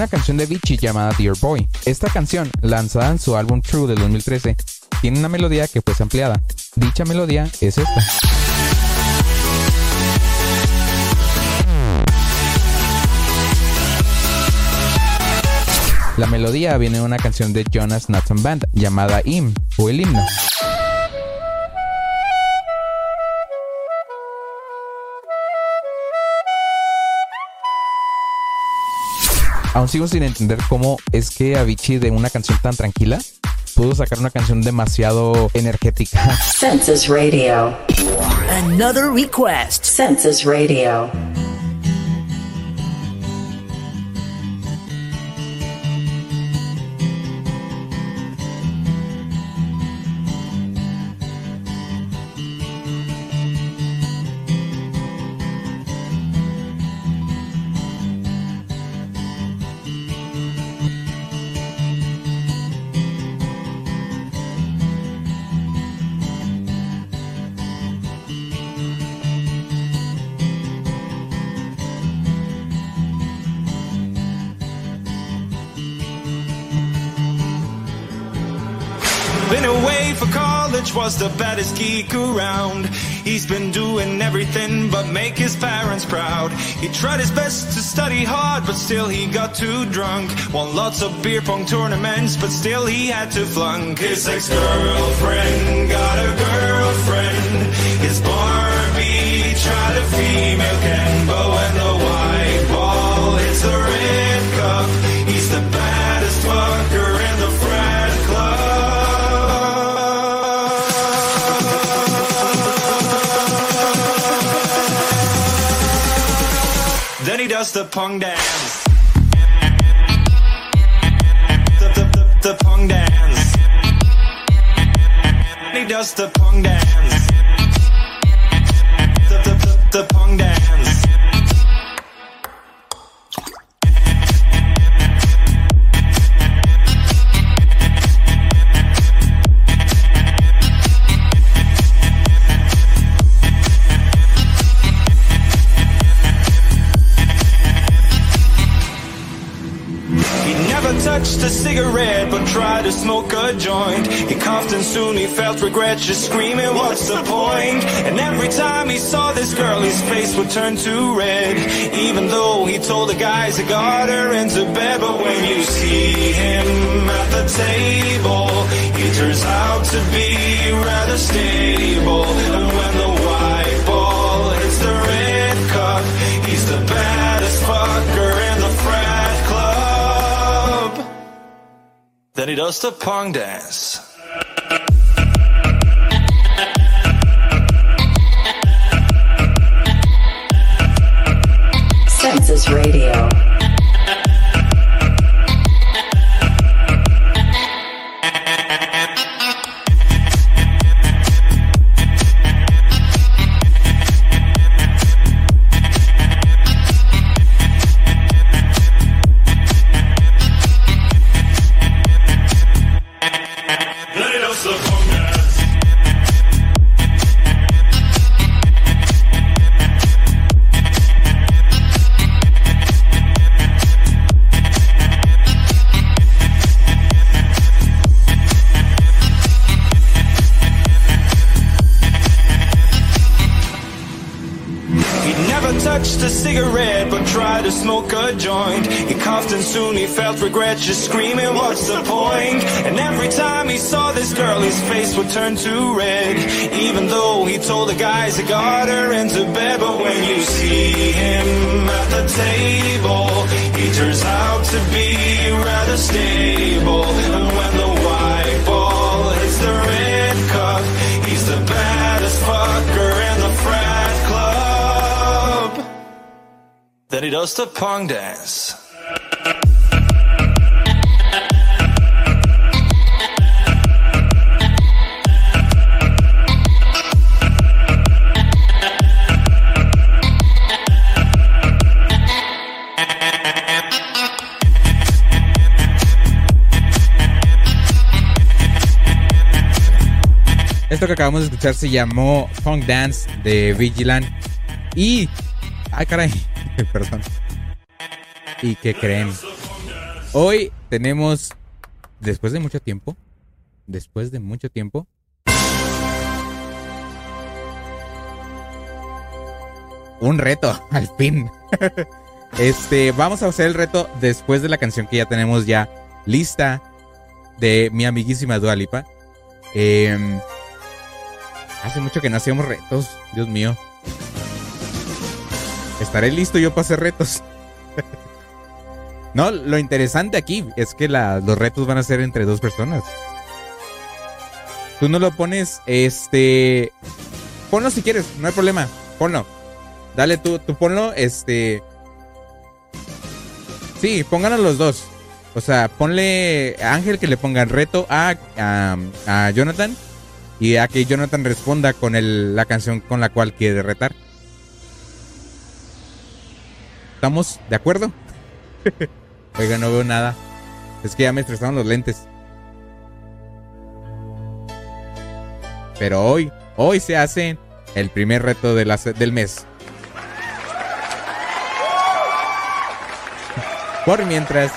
una canción de Vichy llamada Dear Boy. Esta canción, lanzada en su álbum True del 2013, tiene una melodía que fue ampliada. Dicha melodía es esta. La melodía viene de una canción de Jonas Nathan Band llamada Hymn o el himno. Aún sigo sin entender cómo es que Avicii de una canción tan tranquila pudo sacar una canción demasiado energética. Census Radio. Another request. Census Radio. Was the baddest geek around. He's been doing everything but make his parents proud. He tried his best to study hard, but still he got too drunk. Won lots of beer pong tournaments, but still he had to flunk. His ex-girlfriend got a girlfriend. His Barbie tried a female Ken, but when the does the pong dance. The, the, the, the pong dance. Does the pong dance. The, the, the, the pong dance. To smoke a joint. He coughed and soon he felt regret, just screaming, What's the point? And every time he saw this girl, his face would turn to red. Even though he told the guys he got her into bed, but when you see him at the table, he turns out to be rather stable. He does the pong dance. Census Radio. Just screaming, What's the point? And every time he saw this girl, his face would turn to red. Even though he told the guys he got her into bed, but when you see him at the table, he turns out to be rather stable. And when the white ball hits the red cup, he's the baddest fucker in the frat club. Then he does the pong dance. Que acabamos de escuchar se llamó Funk Dance de Vigilant. Y. Ay, caray. <laughs> Perdón. ¿Y qué creen? Hoy tenemos. Después de mucho tiempo. Después de mucho tiempo. Un reto, <laughs> al fin. <laughs> Este, vamos a hacer el reto después de la canción que ya tenemos ya lista de mi amiguísima Dua Lipa. Hace mucho que no hacíamos retos, Dios mío. Estaré listo yo para hacer retos. <laughs> no, lo interesante aquí es que los retos van a ser entre dos personas. Tú no lo pones, este... Ponlo si quieres, no hay problema, ponlo. Dale tú, tú ponlo, este... Sí, pónganlo los dos. O sea, ponle a Ángel que le ponga el reto a, a Jonathan y a que Jonathan responda con el- la canción con la cual quiere retar. ¿Estamos de acuerdo? <laughs> Oiga, no veo nada. Es que ya me estresaron los lentes. Pero hoy, hoy se hace el primer reto de la se- del mes. Por mientras,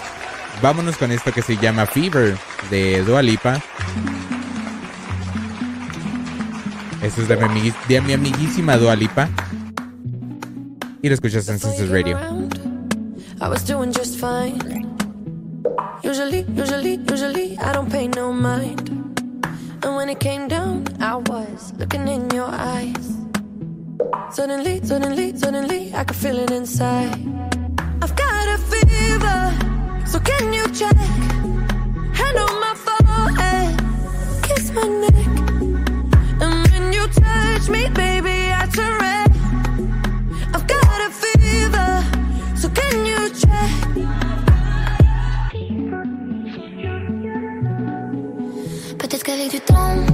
vámonos con esto que se llama Fever de Dua Esto es de mi, de mi amiguísima Dua Lipa. Y lo escuchas en Census Radio. I was doing just fine. Usually, usually, usually, I don't pay no mind. And when it came down, I was looking in your eyes. Suddenly, suddenly, suddenly, I could feel it inside. I've got a fever, so can you check? Hand on my forehead, kiss my neck. Touch me, baby, I red. I've got a fever, so can you check? Peut-être qu'avec du temps,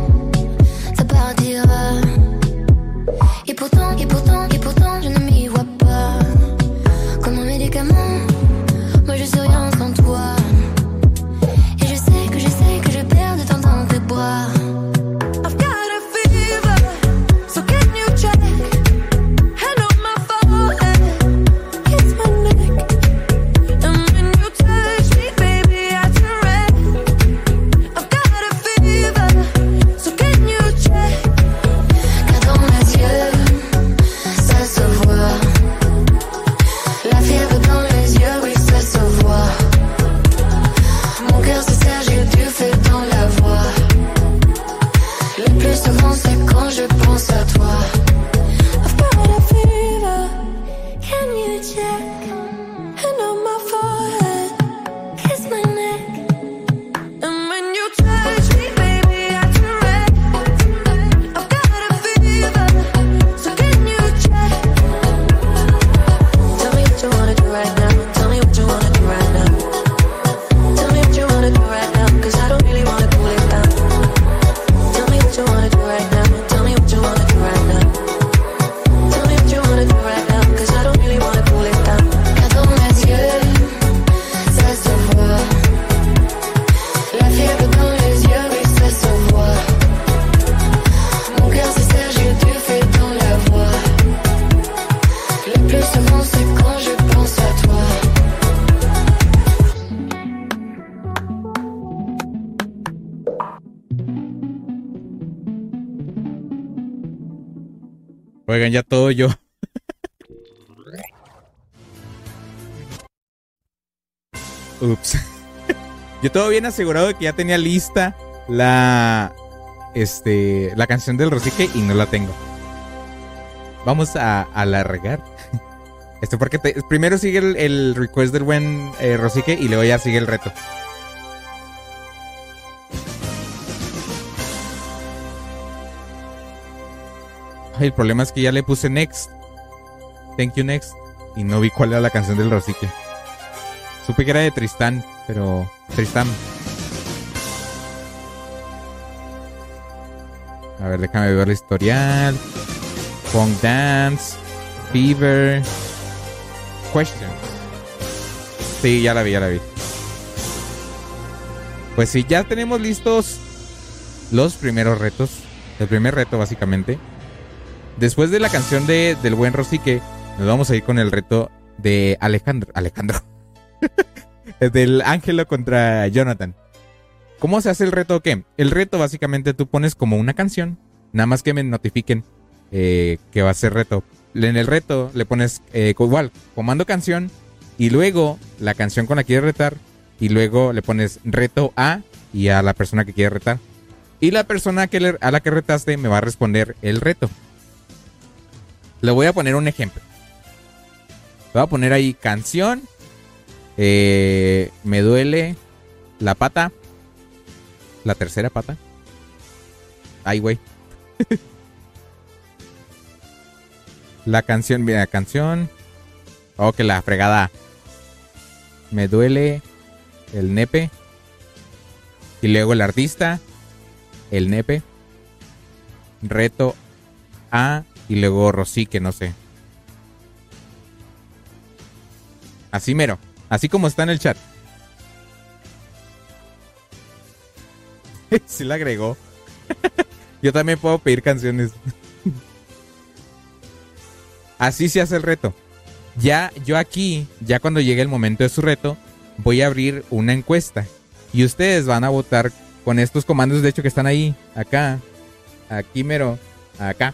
bien asegurado de que ya tenía lista la este la canción del Rosique y no la tengo. Vamos a alargar. <laughs> Esto porque te- primero sigue el, request del buen eh, Rosique y luego ya sigue el reto. El problema es que ya le puse next. Thank you next. Y no vi cuál era la canción del Rosique. Supe que era de Tristán, pero. Tristán. A ver, déjame ver el historial. Funk Dance. Fever. Questions. Sí, ya la vi, ya la vi. Pues sí, ya tenemos listos los primeros retos. El primer reto, básicamente. Después de la canción de, del buen Rosique, nos vamos a ir con el reto de Alejandro. Alejandro. <laughs> del Ángelo contra Jonathan. ¿Cómo se hace el reto o qué? El reto básicamente tú pones como una canción, nada más que me notifiquen eh, que va a ser reto. En el reto le pones eh, igual, comando canción y luego la canción con la que quieres retar y luego le pones reto a y a la persona que quiere retar. Y la persona que a la que retaste me va a responder el reto. Le voy a poner un ejemplo. Voy a poner ahí canción. Eh, me duele la pata. La tercera pata. Ay, güey. <laughs> la canción, mira, canción. Oh, que la fregada. Me duele el nepe. Y luego el artista. El nepe. Reto A. Y luego Rosique, no sé. Así mero. Así como está en el chat. <laughs> sí la agregó. <laughs> Yo también puedo pedir canciones. <laughs> Así se hace el reto. Ya, yo aquí, ya cuando llegue el momento de su reto, voy a abrir una encuesta. Y ustedes van a votar con estos comandos, de hecho, que están ahí, acá, aquí mero, acá.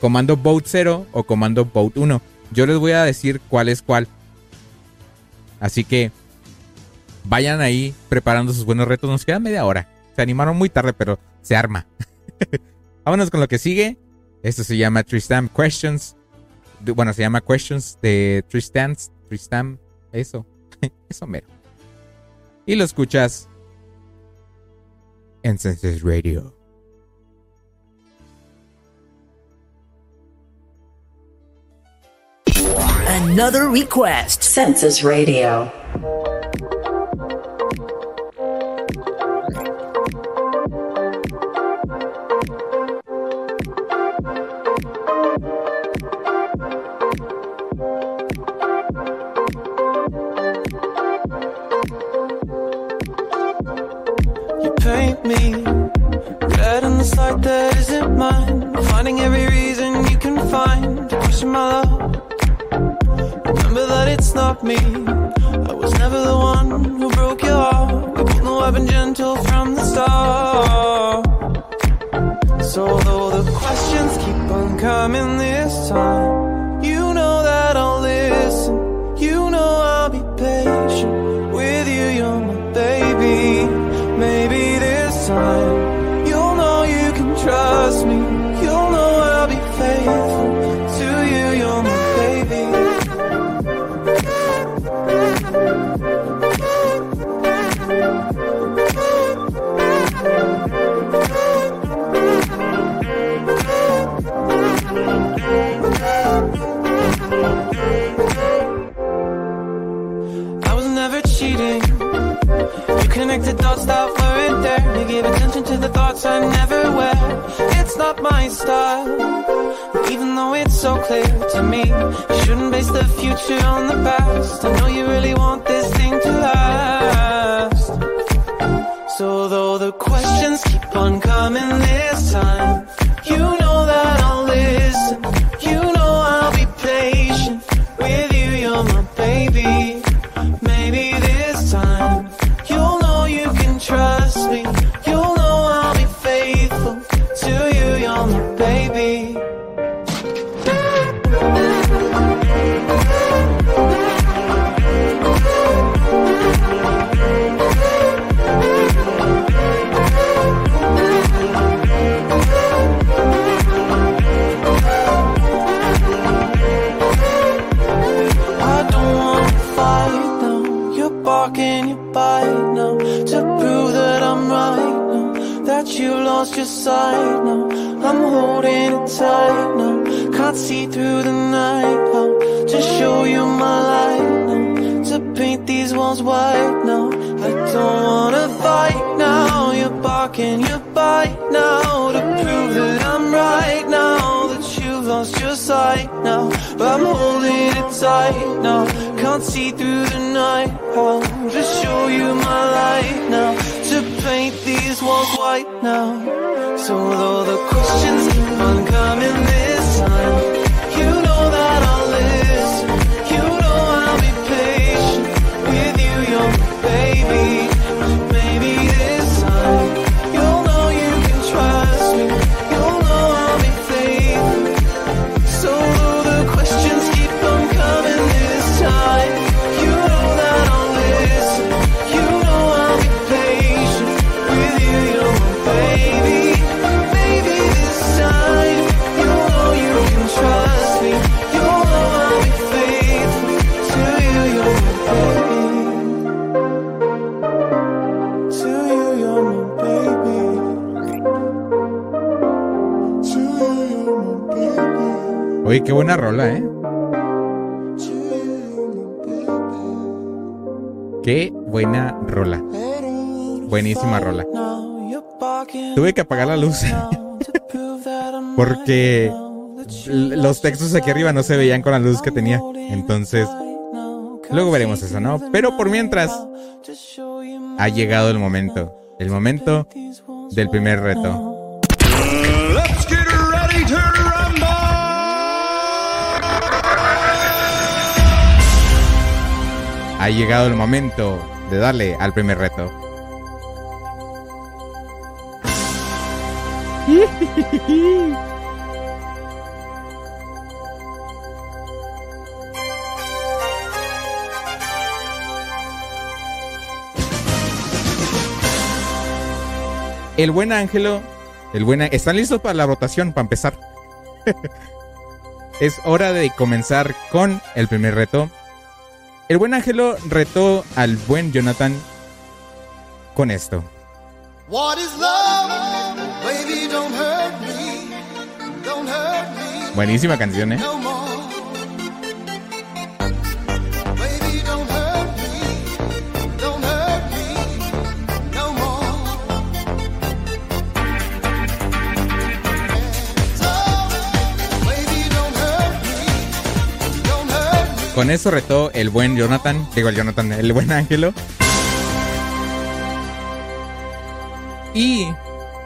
Comando vote 0 o comando vote 1. Yo les voy a decir cuál es cuál. Así que vayan ahí preparando sus buenos retos. Nos queda media hora. Se animaron muy tarde, pero se arma. <laughs> Vámonos con lo que sigue. Esto se llama Tristan Questions. Bueno, se llama Questions de Tristan. Tristan. Eso. <laughs> Eso mero. Y lo escuchas en Senses Radio. Another request. Census Radio. You paint me red in the light that isn't mine. Finding every reason That it's not me. I was never the one who broke your heart. We both know I've been gentle from the start. So though the questions keep on coming this time, You connected dots that weren't there. You gave attention to the thoughts I never wear. It's not my style. Even though it's so clear to me, you shouldn't base the future on the past. I know you really want this thing to last. So though the questions keep on coming this time, you know that I'll listen. You know I'll be patient with you. You're my baby. It tight now. Can't see through the night. I'll just show you my light now. To paint these walls white now. So though the questions qué buena rola, ¿eh? Qué buena rola. Buenísima rola. Tuve que apagar la luz <laughs> porque l- los textos aquí arriba no se veían con la luz que tenía. Entonces, luego veremos eso, ¿no? Pero por mientras, ha llegado el momento. El momento del primer reto. Ha llegado el momento de darle al primer reto. El buen Ángelo, el buen, ¿están listos para la votación para empezar? <laughs> es hora de comenzar con el primer reto. El buen Ángelo retó al buen Jonathan con esto. Buenísima canción, ¿eh? Con eso retó el buen Jonathan, digo el Jonathan, el buen Ángelo. Y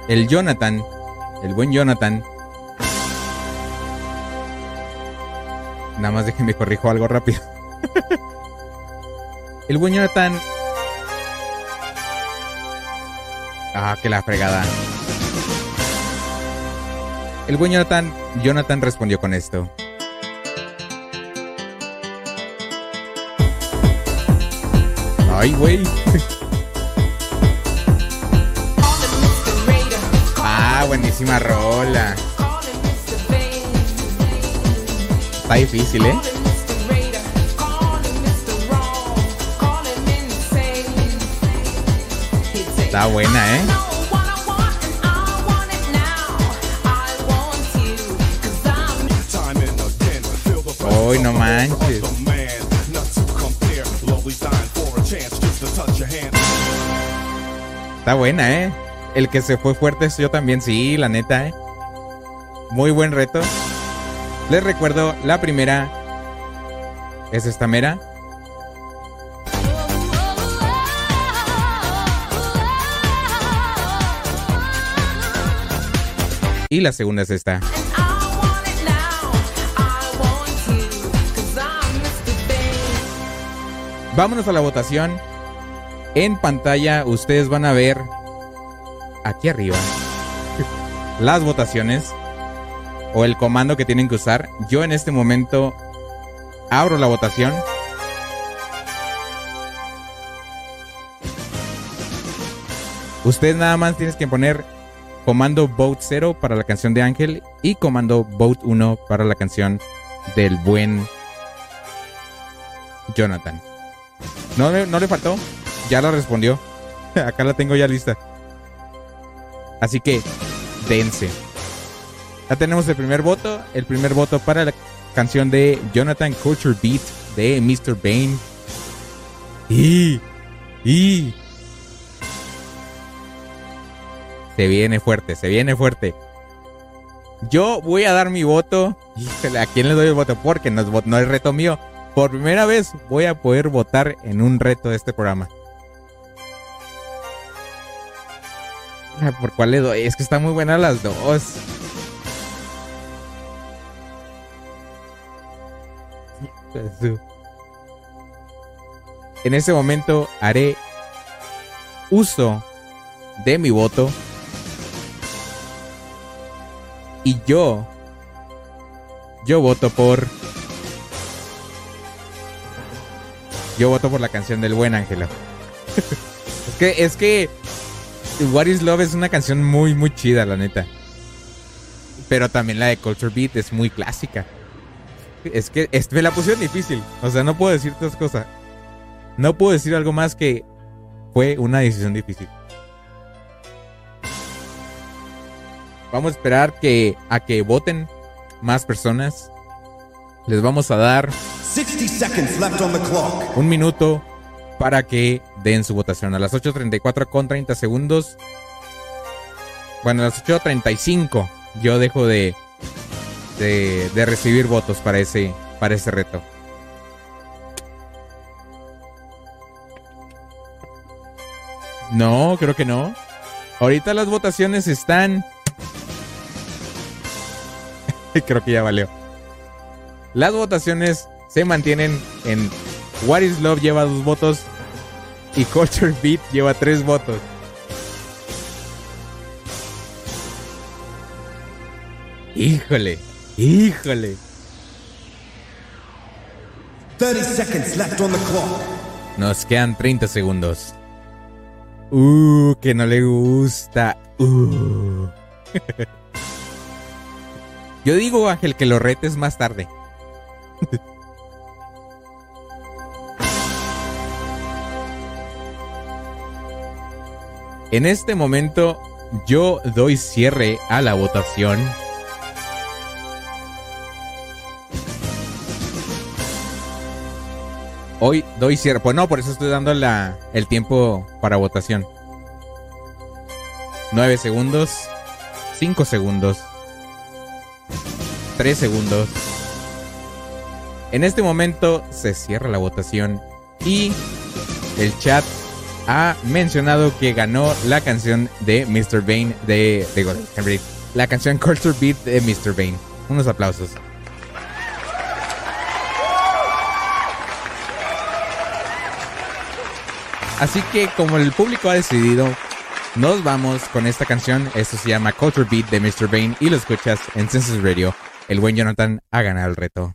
el Jonathan, el buen Jonathan. Nada más déjenme corrijo algo rápido. <laughs> el buen Jonathan. Ah, que la fregada. El buen Jonathan, Jonathan respondió con esto. Ay, güey. Ah, buenísima rola. Está difícil, ¿eh? Está buena, ¿eh? Hoy no manches. Está buena, ¿eh? El que se fue fuerte es yo también, sí, la neta, ¿eh? Muy buen reto. Les recuerdo, la primera es esta mera. Y la segunda es esta. Vámonos a la votación. En pantalla ustedes van a ver aquí arriba las votaciones o el comando que tienen que usar. Yo en este momento abro la votación. Ustedes nada más tienes que poner comando vote 0 para la canción de Ángel y comando vote 1 para la canción del buen Jonathan. ¿No, no le faltó? Ya la respondió. <laughs> Acá la tengo ya lista. Así que, dense. Ya tenemos el primer voto. El primer voto para la canción de Jonathan Culture Beat de Mr. Bane. Y. Y. Se viene fuerte, se viene fuerte. Yo voy a dar mi voto. ¿a quién le doy el voto? Porque no es, no es reto mío. Por primera vez voy a poder votar en un reto de este programa. ¿Por cuál le doy? Es que están muy buenas las dos. En este momento haré uso de mi voto. Y yo, yo voto por... Yo voto por la canción del buen Ángelo. <laughs> es que, es que What is Love es una canción muy, muy chida, la neta. Pero también la de Culture Beat es muy clásica. Es que es- me la pusieron difícil. O sea, no puedo decir otras cosas. No puedo decir algo más que fue una decisión difícil. Vamos a esperar que a que voten más personas. Les vamos a dar 60 seconds left on the clock. un minuto para que den su votación. A las 8.34 con 30 segundos. Bueno, a las 8.35 yo dejo de, de, recibir votos para ese, para ese reto. No, creo que no. Ahorita las votaciones están... <laughs> creo que ya valió. Las votaciones se mantienen en What is Love lleva dos votos y Culture Beat lleva tres votos. Híjole, híjole. 30 seconds left on the clock. Nos quedan 30 segundos. Uh, que no le gusta. Uh. <laughs> Yo digo, Ángel, que lo retes más tarde. <laughs> En este momento, yo doy cierre a la votación. Hoy doy cierre. Pues no, por eso estoy dando la, el tiempo para votación. 9 segundos. 5 segundos. 3 segundos. En este momento se cierra la votación y el chat ha mencionado que ganó la canción de Mr. Bane de, Henry. La canción Culture Beat de Mr. Bane. Unos aplausos. Así que como el público ha decidido, nos vamos con esta canción. Esto se llama Culture Beat de Mr. Bane y lo escuchas en Census Radio. El buen Jonathan ha ganado el reto.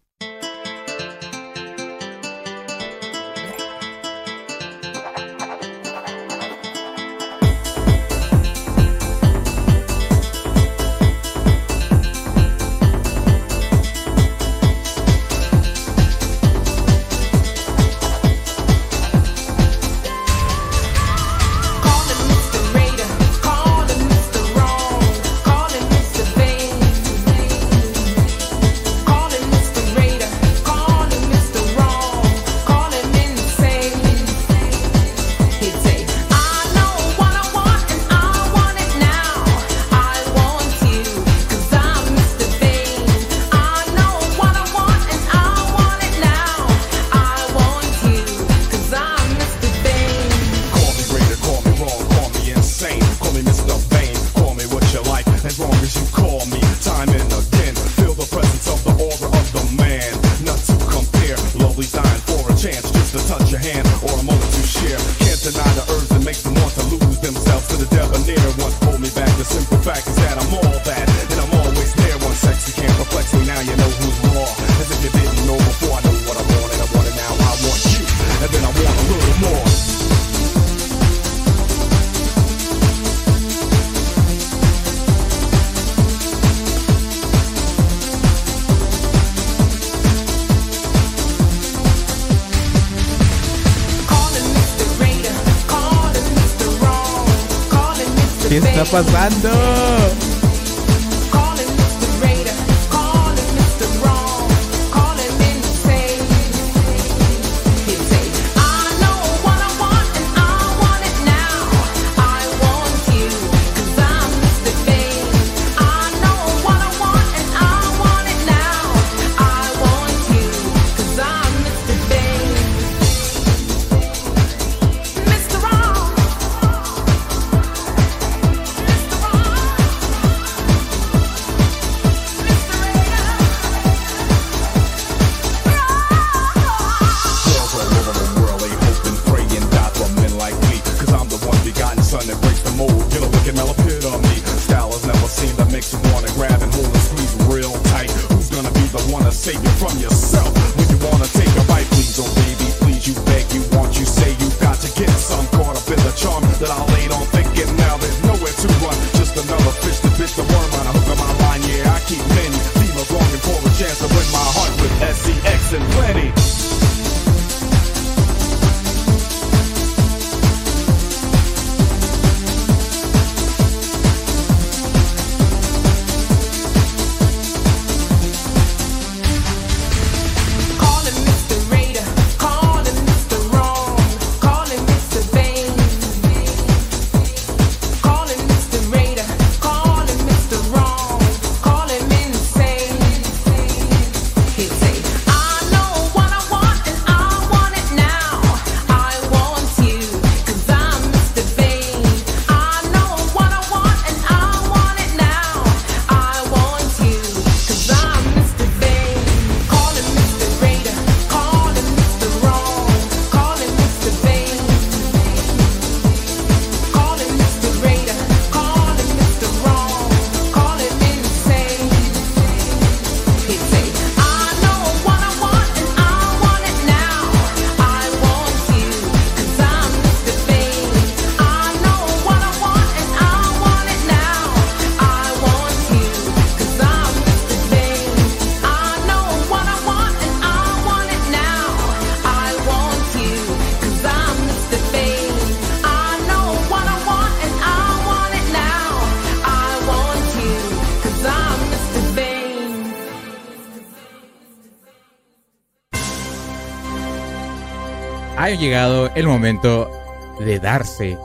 Ha llegado el momento de darse,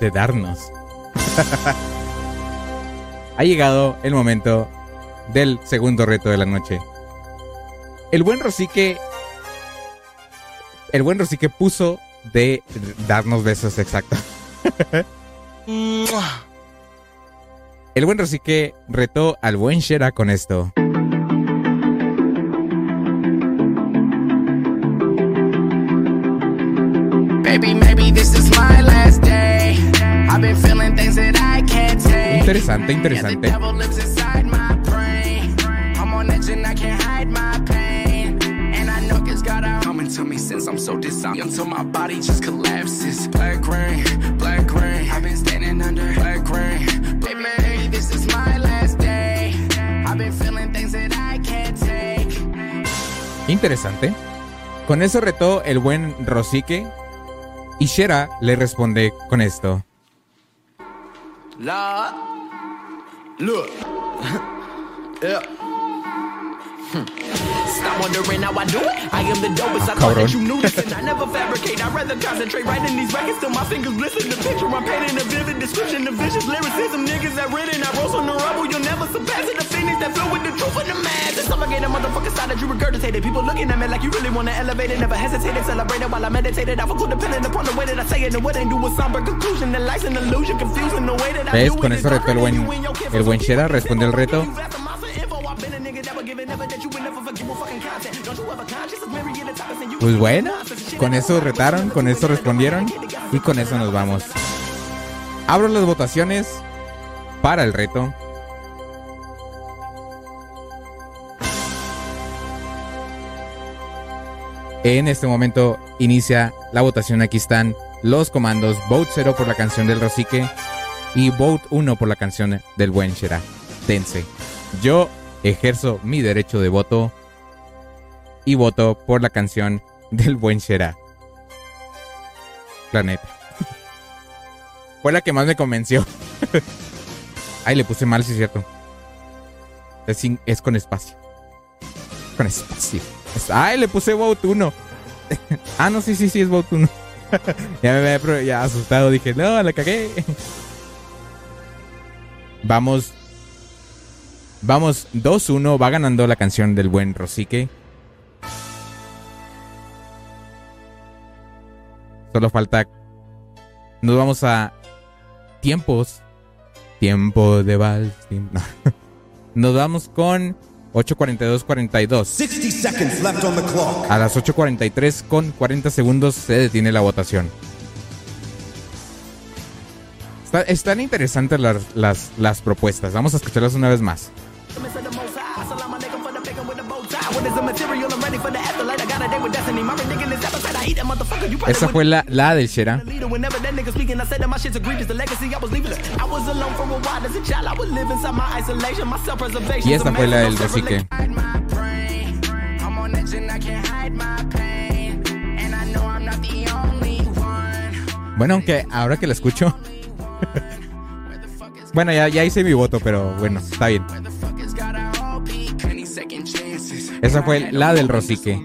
de darnos. <laughs> ha llegado el momento del segundo reto de la noche. El buen Rosique. El buen Rosique puso de darnos besos, exacto. <laughs> el buen Rosique retó al buen Shera con esto. Feeling things that. Interesante. Con eso retó el buen Rosique. Y Shera le responde con esto. Look, <laughs> yeah. Stop wondering how I do it. I am the dopest. I thought that you knew this, and I never fabricate. I rather concentrate writing these records till my fingers glisten. The picture I'm painting a vivid description of vicious lyricism. Niggas that written, I rose on the rubble. You'll never surpass it. The phoenix that flew with the truth and the madness. Suffocate a motherfucker side that you regurgitated. People looking at me like you really wanna elevate it. Never hesitated, celebrated while I meditated. I forgot depending upon the way that I say it and what I do with somber conclusion. The life's an illusion, confusing the way that I ¿Ves? do Con it. eso retó el buen, el buen Shera, respondió el reto. Pues bueno, con eso retaron, con eso respondieron y con eso nos vamos. Abro las votaciones para el reto. En este momento inicia la votación. Aquí están los comandos. Vote 0 por la canción del Rosique y Vote 1 por la canción del buen Shera. Dense. Yo ejerzo mi derecho de voto y voto por la canción del buen Shera. Planeta. <laughs> Fue la que más me convenció. <laughs> Ay, le puse mal, sí es cierto. Es, sin- es con espacio. Con espacio. Es- Ay, le puse vote 1. <laughs> ah, no, sí, sí, sí, es vote 1. ya me había asustado. Dije, no, la cagué. Vamos. Vamos 2-1. Va ganando la canción del buen Rosique. Solo falta. Nos vamos a tiempos. Tiempo de vals. no. <laughs> Nos vamos con 8.42.42. 60 seconds left on the clock. A las 8.43 con 40 segundos se detiene la votación. Está- están interesantes las, las, las propuestas. Vamos a escucharlas una vez más. Esa fue la, la del Y esta fue la del Rosique. Bueno, aunque ahora que la escucho. <laughs> bueno, ya, ya hice mi voto, pero bueno, está bien. Esa fue la del Rosique.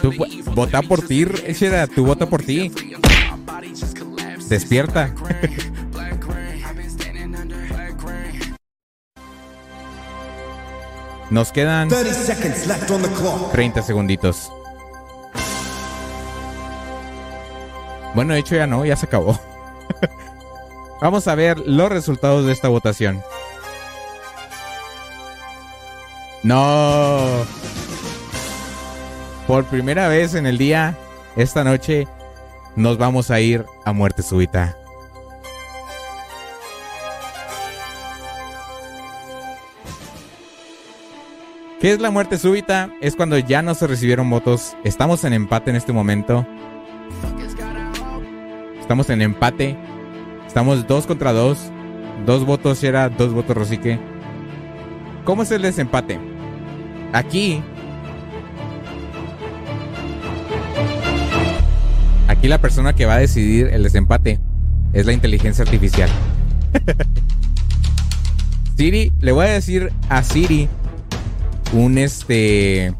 Tú, vo- vota por ti, Sheda, tú vota por ti. Despierta. <laughs> Nos quedan 30 seconds left on the clock. 30 segunditos. Bueno, de hecho ya no, ya se acabó. <laughs> Vamos a ver los resultados de esta votación. No. Por primera vez en el día, esta noche, nos vamos a ir a muerte súbita. ¿Qué es la muerte súbita? Es cuando ya no se recibieron votos. Estamos en empate en este momento. Estamos en empate. Estamos dos contra dos. Dos votos era dos votos Rosique. ¿Cómo es el desempate? Aquí. Aquí la persona que va a decidir el desempate es la inteligencia artificial. <laughs> Siri, le voy a decir a Siri un este.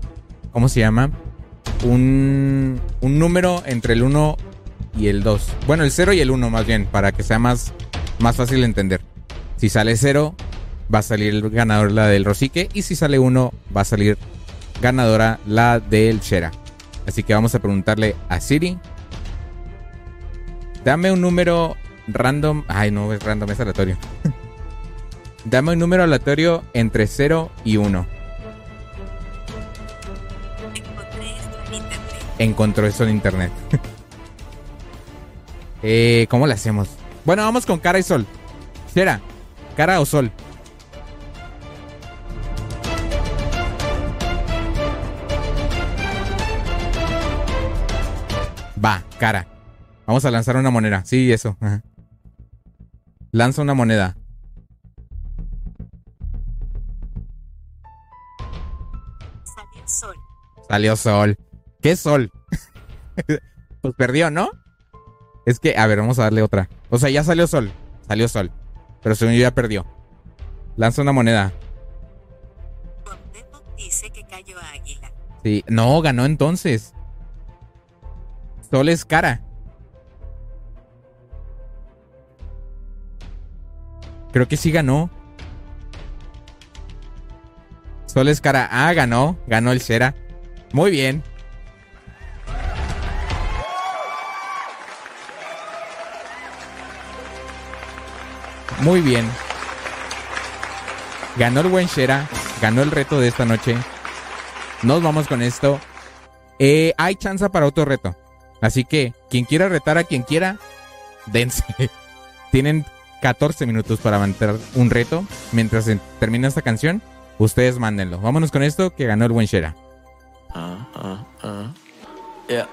¿Cómo se llama? Un, un número entre el 1 y el 2. Bueno, el 0 y el 1 más bien, para que sea más, más fácil de entender. Si sale 0, va a salir el ganador la del Rosique. Y si sale 1, va a salir ganadora la del Shera. Así que vamos a preguntarle a Siri. Dame un número random. Ay, no es random, es aleatorio. <laughs> Dame un número aleatorio entre 0 y 1. Encontró esto en internet. <laughs> eh, ¿Cómo le hacemos? Bueno, vamos con cara y sol. Shera, cara o sol. Va, cara. Vamos a lanzar una moneda. Sí, eso. ajá. Lanza una moneda. Salió sol. Salió sol. ¿Qué sol? <laughs> pues perdió, ¿no? Es que, a ver, vamos a darle otra. O sea, ya salió sol. Salió sol. Pero según yo ya perdió. Lanza una moneda. Dice que cayó águila. Sí. No, ganó entonces. Sol es cara. Creo que sí ganó. Sol es cara. Ah, ganó. Ganó el Cera. Muy bien. Muy bien. Ganó el buen Shera. Ganó el reto de esta noche. Nos vamos con esto. Eh, hay chance para otro reto. Así que, quien quiera retar a quien quiera, dense. <laughs> Tienen 14 minutos para avanzar un reto. Mientras termina esta canción, ustedes mándenlo. Vámonos con esto que ganó el buen Shera. Uh, uh, uh. Yeah.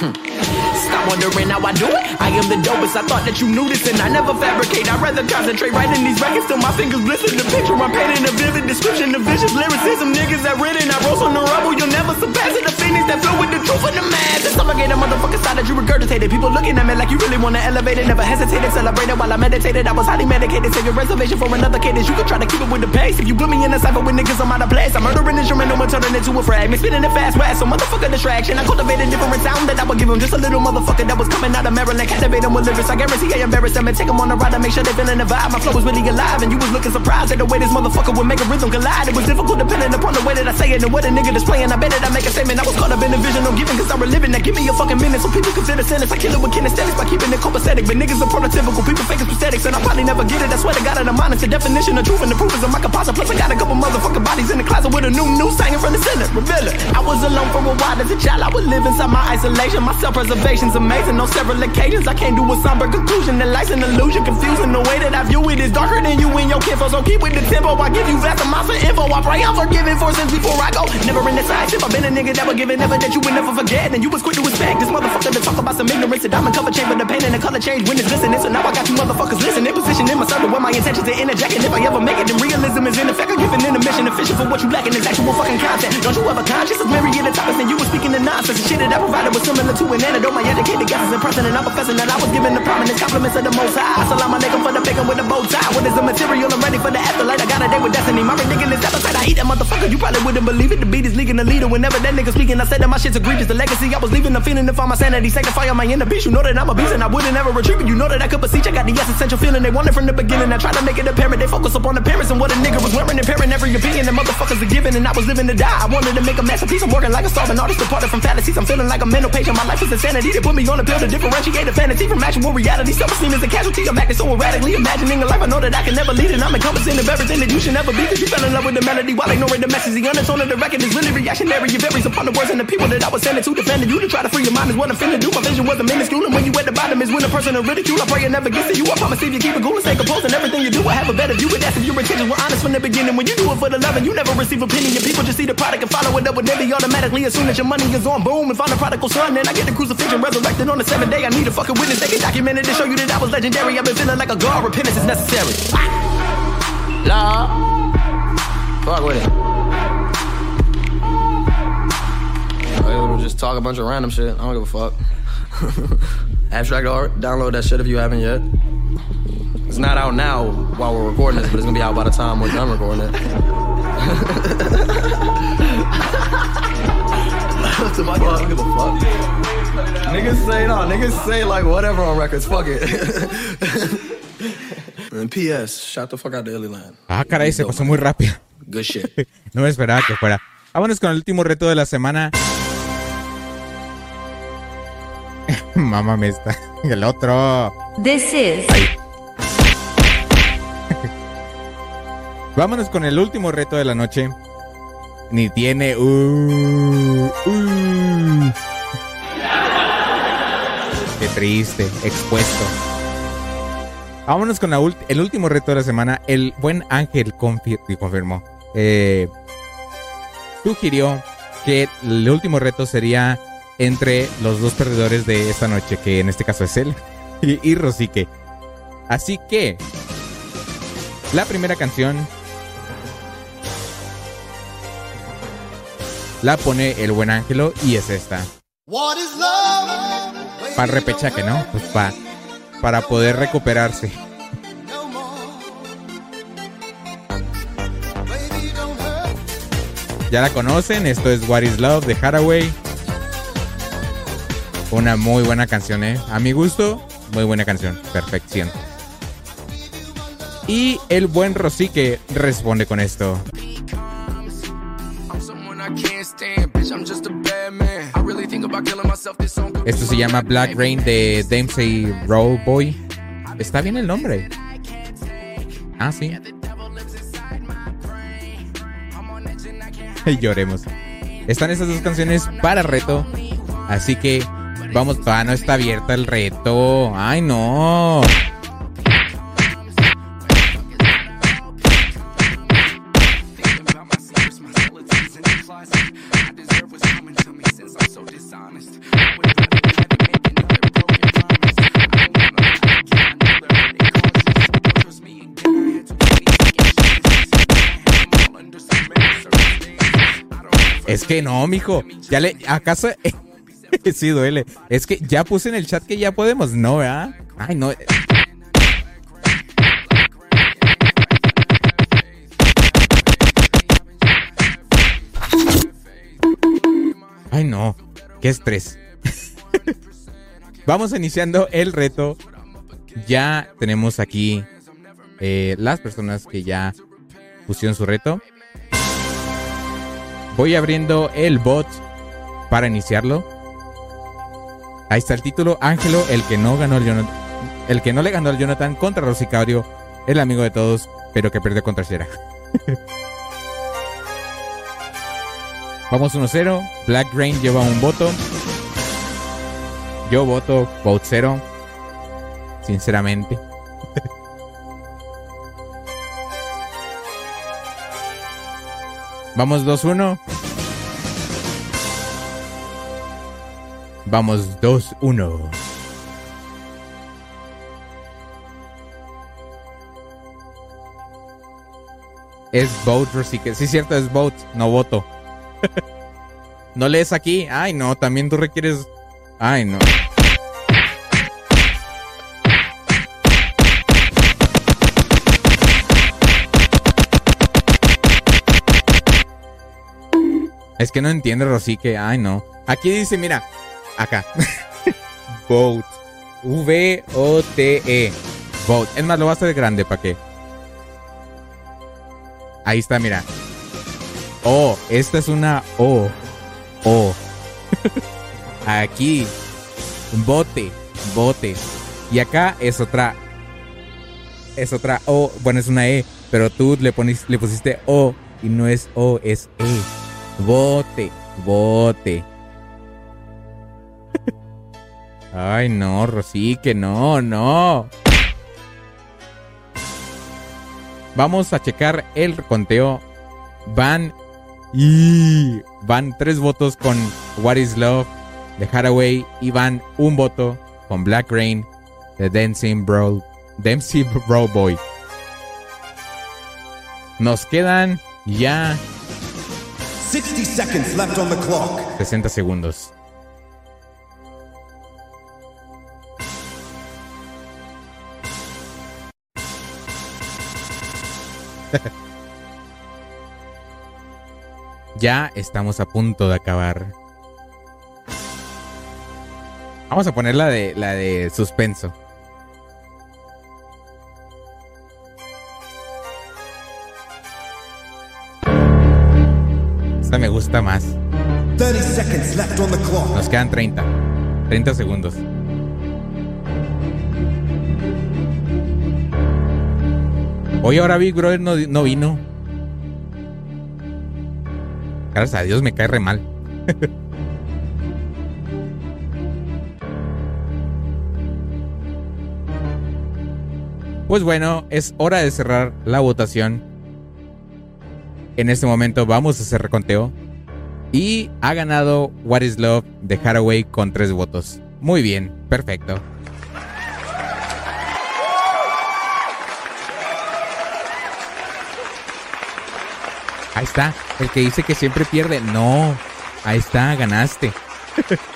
Hmm. Stop wondering how I do it. I am the dopest. I thought that you knew this, and I never fabricate. I'd rather concentrate writing these records till my fingers glisten. The picture I'm painting a vivid description of vicious lyricism. Niggas that written, I rose on the rubble. You'll never surpass it. The phoenix that flew with the truth and the mass. It's suffocate a motherfucker side that you regurgitated. People looking at me like you really wanna elevate it. Never hesitated, celebrated while I meditated. I was highly medicated. Take a reservation for another cadence. You can try to keep it with the pace. If you put me in a cypher with niggas, I'm out of place. I'm murdering instrumental and turning into a fragment. Spinning it fast west, so motherfucker distraction. I cultivated different sound that I would give him. Just a little motherfucker that was coming out of Maryland. Captivate him with lyrics. I guarantee I embarrass them and take them on a ride to make sure they feeling the vibe. My flow was really alive, and you was looking surprised at the way this motherfucker would make a rhythm collide. It was difficult depending upon the way that I say it and what a nigga displaying. I bet that I make a statement. I was caught up in the vision of giving cause I'm reliving Now Give me a fucking minute so people consider sentence. I kill it with kinesthetics by keeping it copacetic. But niggas are prototypical, people fake it's prosthetics, and I probably never get it. I swear to God, I'm honest. The definition of truth and the proof is a microposit. Plus, I got a couple motherfucking bodies in the closet with a new news hanging from the ceiling. Reveal it. I was alone for a while as a child. I would live inside my isolation. My self preservation's amazing. On several occasions, I can't do a somber conclusion. The life's an illusion, confusing. The way that I view it is darker than you and your kinfolk. So keep with the tempo. I give you vast amounts of info. I pray I'm forgiven for sins before I go. Never in the side ship. I've been a nigga that would never that you would never forget. And you was quick to respect this motherfucker. The to talk about some ignorance. The diamond cover change, but the pain and the color change when it's glistening. So now I got you motherfuckers listening. Position in my circle where my intentions are interjecting. If I ever make it, then realism is in effect. I'm giving in a mission efficient for what you lacking is actual fucking content. Don't you ever conscious of myriad of topics and you were speaking the nonsense. The shit that I provided was similar to an antidote. My educated guesses and. I'm professing that I was given the prominence compliments of the most high. I salam alaikum for the bacon with the bow tie. What is the material? I'm ready for the afterlife. I got a day with destiny. My ridiculous appetite. I eat that motherfucker. You probably wouldn't believe it. The beat is leaking the leader. Whenever that nigga speaking, I said that my shit's egregious. The legacy I was leaving, I'm feeling to find my sanity. Sacrifice on my inner beast. You know that I'm a beast and I wouldn't ever retreat. But you know that I could beseech. I got the essential feeling they wanted from the beginning. I tried to make it apparent. They focus upon appearance and what a nigga was wearing. and Impairing every opinion. The motherfuckers are giving and I was living to die. I wanted to make a masterpiece. I'm working like a starving artist. Departed from fantasies. I'm feeling like a mental patient. My life is insanity. They put me on a pill to differentiate the fantasy from actual reality. Self-esteem is a casualty. I'm acting so erratically. Imagining a life I know that I can never lead. And I'm encompassing of everything that you should never be. Cause you fell in love with the melody while ignoring the message. The undertone of the record is really reactionary. It varies upon the words and the people that I was sending to defend you to try to free your mind is what I'm finna do. My vision wasn't minuscule. And when you at the bottom is when a person of ridicule. I pray it never gets to you. I promise if you keep it cool and stay composed and everything you do, I have a better view. But that's if your intentions were honest from the beginning. When you do it for the love and you never receive opinion. People just see the product and follow it up with nearly automatically As soon as your money is on boom and find a prodigal son. Then I get the crucifixion resurrected on the seventh day. I need a fucking witness. They can document it to show you that I was legendary. I've been feeling like a god. Repentance is necessary. La. Fuck with it. Oh, I'll just talk a bunch of random shit. I don't give a fuck. <laughs> Abstract art, download that shit if you haven't yet. It's not out now while we're recording this, but it's gonna be out by the time we're done recording it. What <laughs> <laughs> the fuck? I don't give a fuck. Niggas say no, niggas say like whatever on records, fuck it. <laughs> and P.S. Shout the fuck out to Illyland. Ah, caray, se pasó muy rápido. Good shit. <laughs> No me esperaba que fuera. Vámonos con el último reto de la semana. <laughs> Mamá me está. El otro. This is Vámonos con el último reto de la noche. Ni tiene. uh, uh. Triste, expuesto. Vámonos con el último reto de la semana. El buen Ángel confi- y confirmó. eh, sugirió que el último reto sería entre los dos perdedores de esta noche, que en este caso es él <laughs> y, Rosique. Así que la primera canción la pone el buen Ángelo y es esta. Para el repechaje, ¿no? Pues pa- para poder recuperarse. Ya la conocen, esto es What is Love de Haraway. Una muy buena canción, ¿eh? A mi gusto, muy buena canción. Perfección. Y el buen Rosique responde con esto. Esto se llama Black Rain de Dempsey Roll Boy. Está bien el nombre. Ah, sí. Y <laughs> lloremos. Están esas dos canciones para reto. Así que vamos. Ah, no está abierta el reto. Ay, no. Es que no, mijo. Ya le. ¿Acaso.? <laughs> sí, duele. Es que ya puse en el chat que ya podemos. No, ¿verdad? Ay, no. Ay, no. Qué estrés. <laughs> Vamos iniciando el reto. Ya tenemos aquí eh, las personas que ya pusieron su reto. Voy abriendo el bot para iniciarlo. Ahí está el título. Ángelo, el que no ganó el Jonathan. El que no le ganó al Jonathan contra Rosicario. El amigo de todos, pero que perdió contra Shera. <laughs> Vamos 1-0. Black Rain lleva un voto. Yo voto vote 0. Sinceramente. Vamos 2-1. Vamos 2-1. Es vote, Rosique. Sí, cierto, es vote, no voto. <laughs> no lees aquí. Ay, no, también tú requieres. Ay, no. Es que no entiende, Rosique. Ay, no. Aquí dice, mira, acá. <laughs> Vote. V-O-T-E. Vote. Es más, lo voy a hacer grande para que. Ahí está, mira. Oh, esta es una O. O. <laughs> Aquí. Bote. Bote. Y acá es otra. Es otra O. Bueno, es una E. Pero tú le, ponis- le pusiste O. Y no es O, es E. Bote. Bote. Ay, no, Rosique, no, no. Vamos a checar el conteo. Van y van tres votos con What is Love de Haraway y van un voto con Black Rain de Dancing Bro, Dancing Bro Boy. Nos quedan ya 60 seconds left on the clock. 60 segundos. <laughs> ya estamos a punto de acabar. Vamos a poner la de la de suspenso. Esta me gusta más. 30 seconds left on the clock. Nos quedan 30. 30 segundos. Hoy ahora Big Brother no, no vino. Gracias a Dios me cae re mal. <laughs> pues bueno, es hora de cerrar la votación. En este momento vamos a hacer reconteo. Y ha ganado What is Love de Haraway con tres votos. Muy bien, perfecto. Ahí está, el que dice que siempre pierde. No, ahí está, ganaste.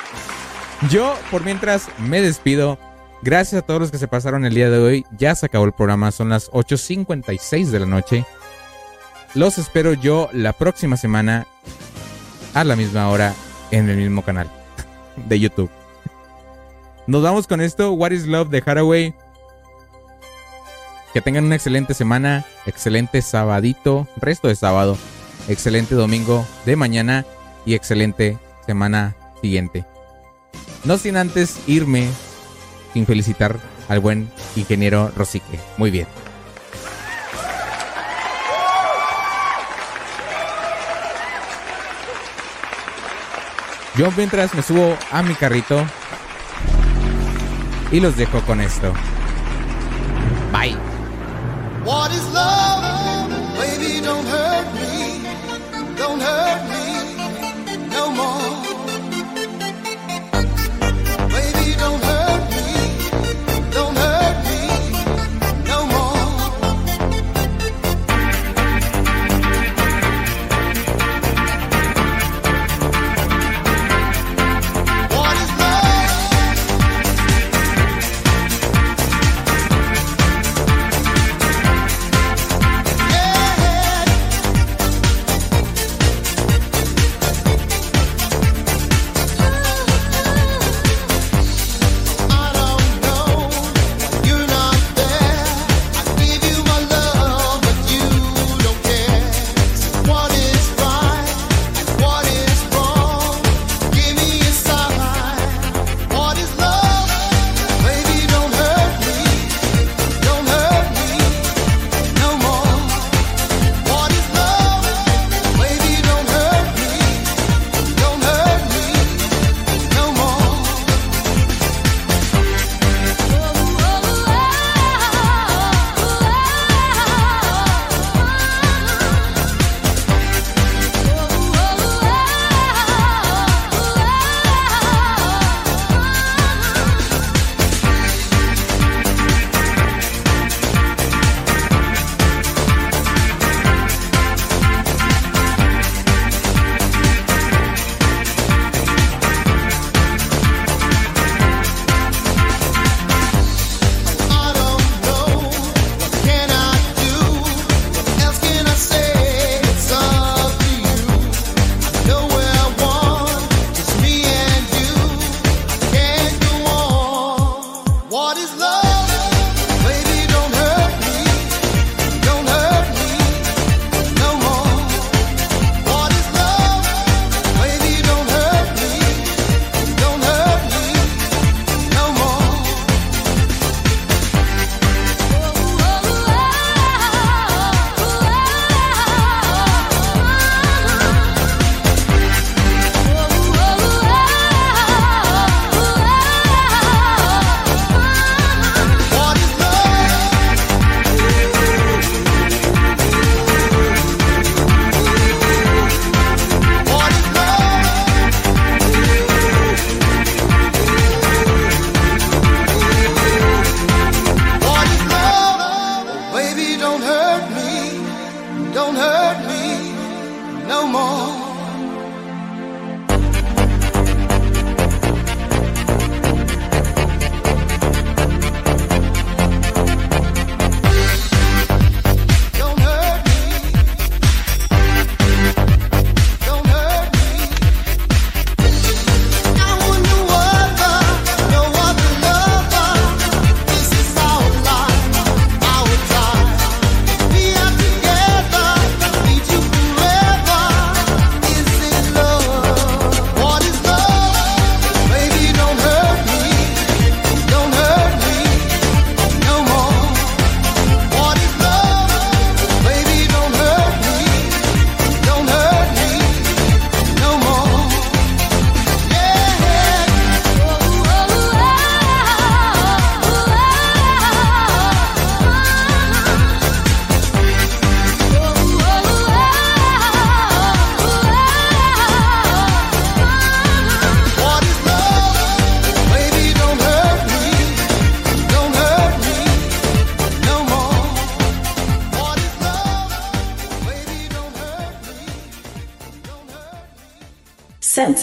<laughs> Yo, por mientras, me despido. Gracias a todos los que se pasaron el día de hoy. Ya se acabó el programa, son las 8.56 de la noche. Los espero yo la próxima semana a la misma hora en el mismo canal <laughs> de YouTube. Nos vamos con esto, What is Love de Haraway. Que tengan una excelente semana, excelente sabadito, resto de sábado, excelente domingo de mañana y excelente semana siguiente. No sin antes irme sin felicitar al buen ingeniero Rosique. Muy bien. Yo mientras me subo a mi carrito y los dejo con esto. Bye. Baby, don't hurt me. Don't hurt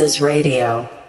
Census Radio.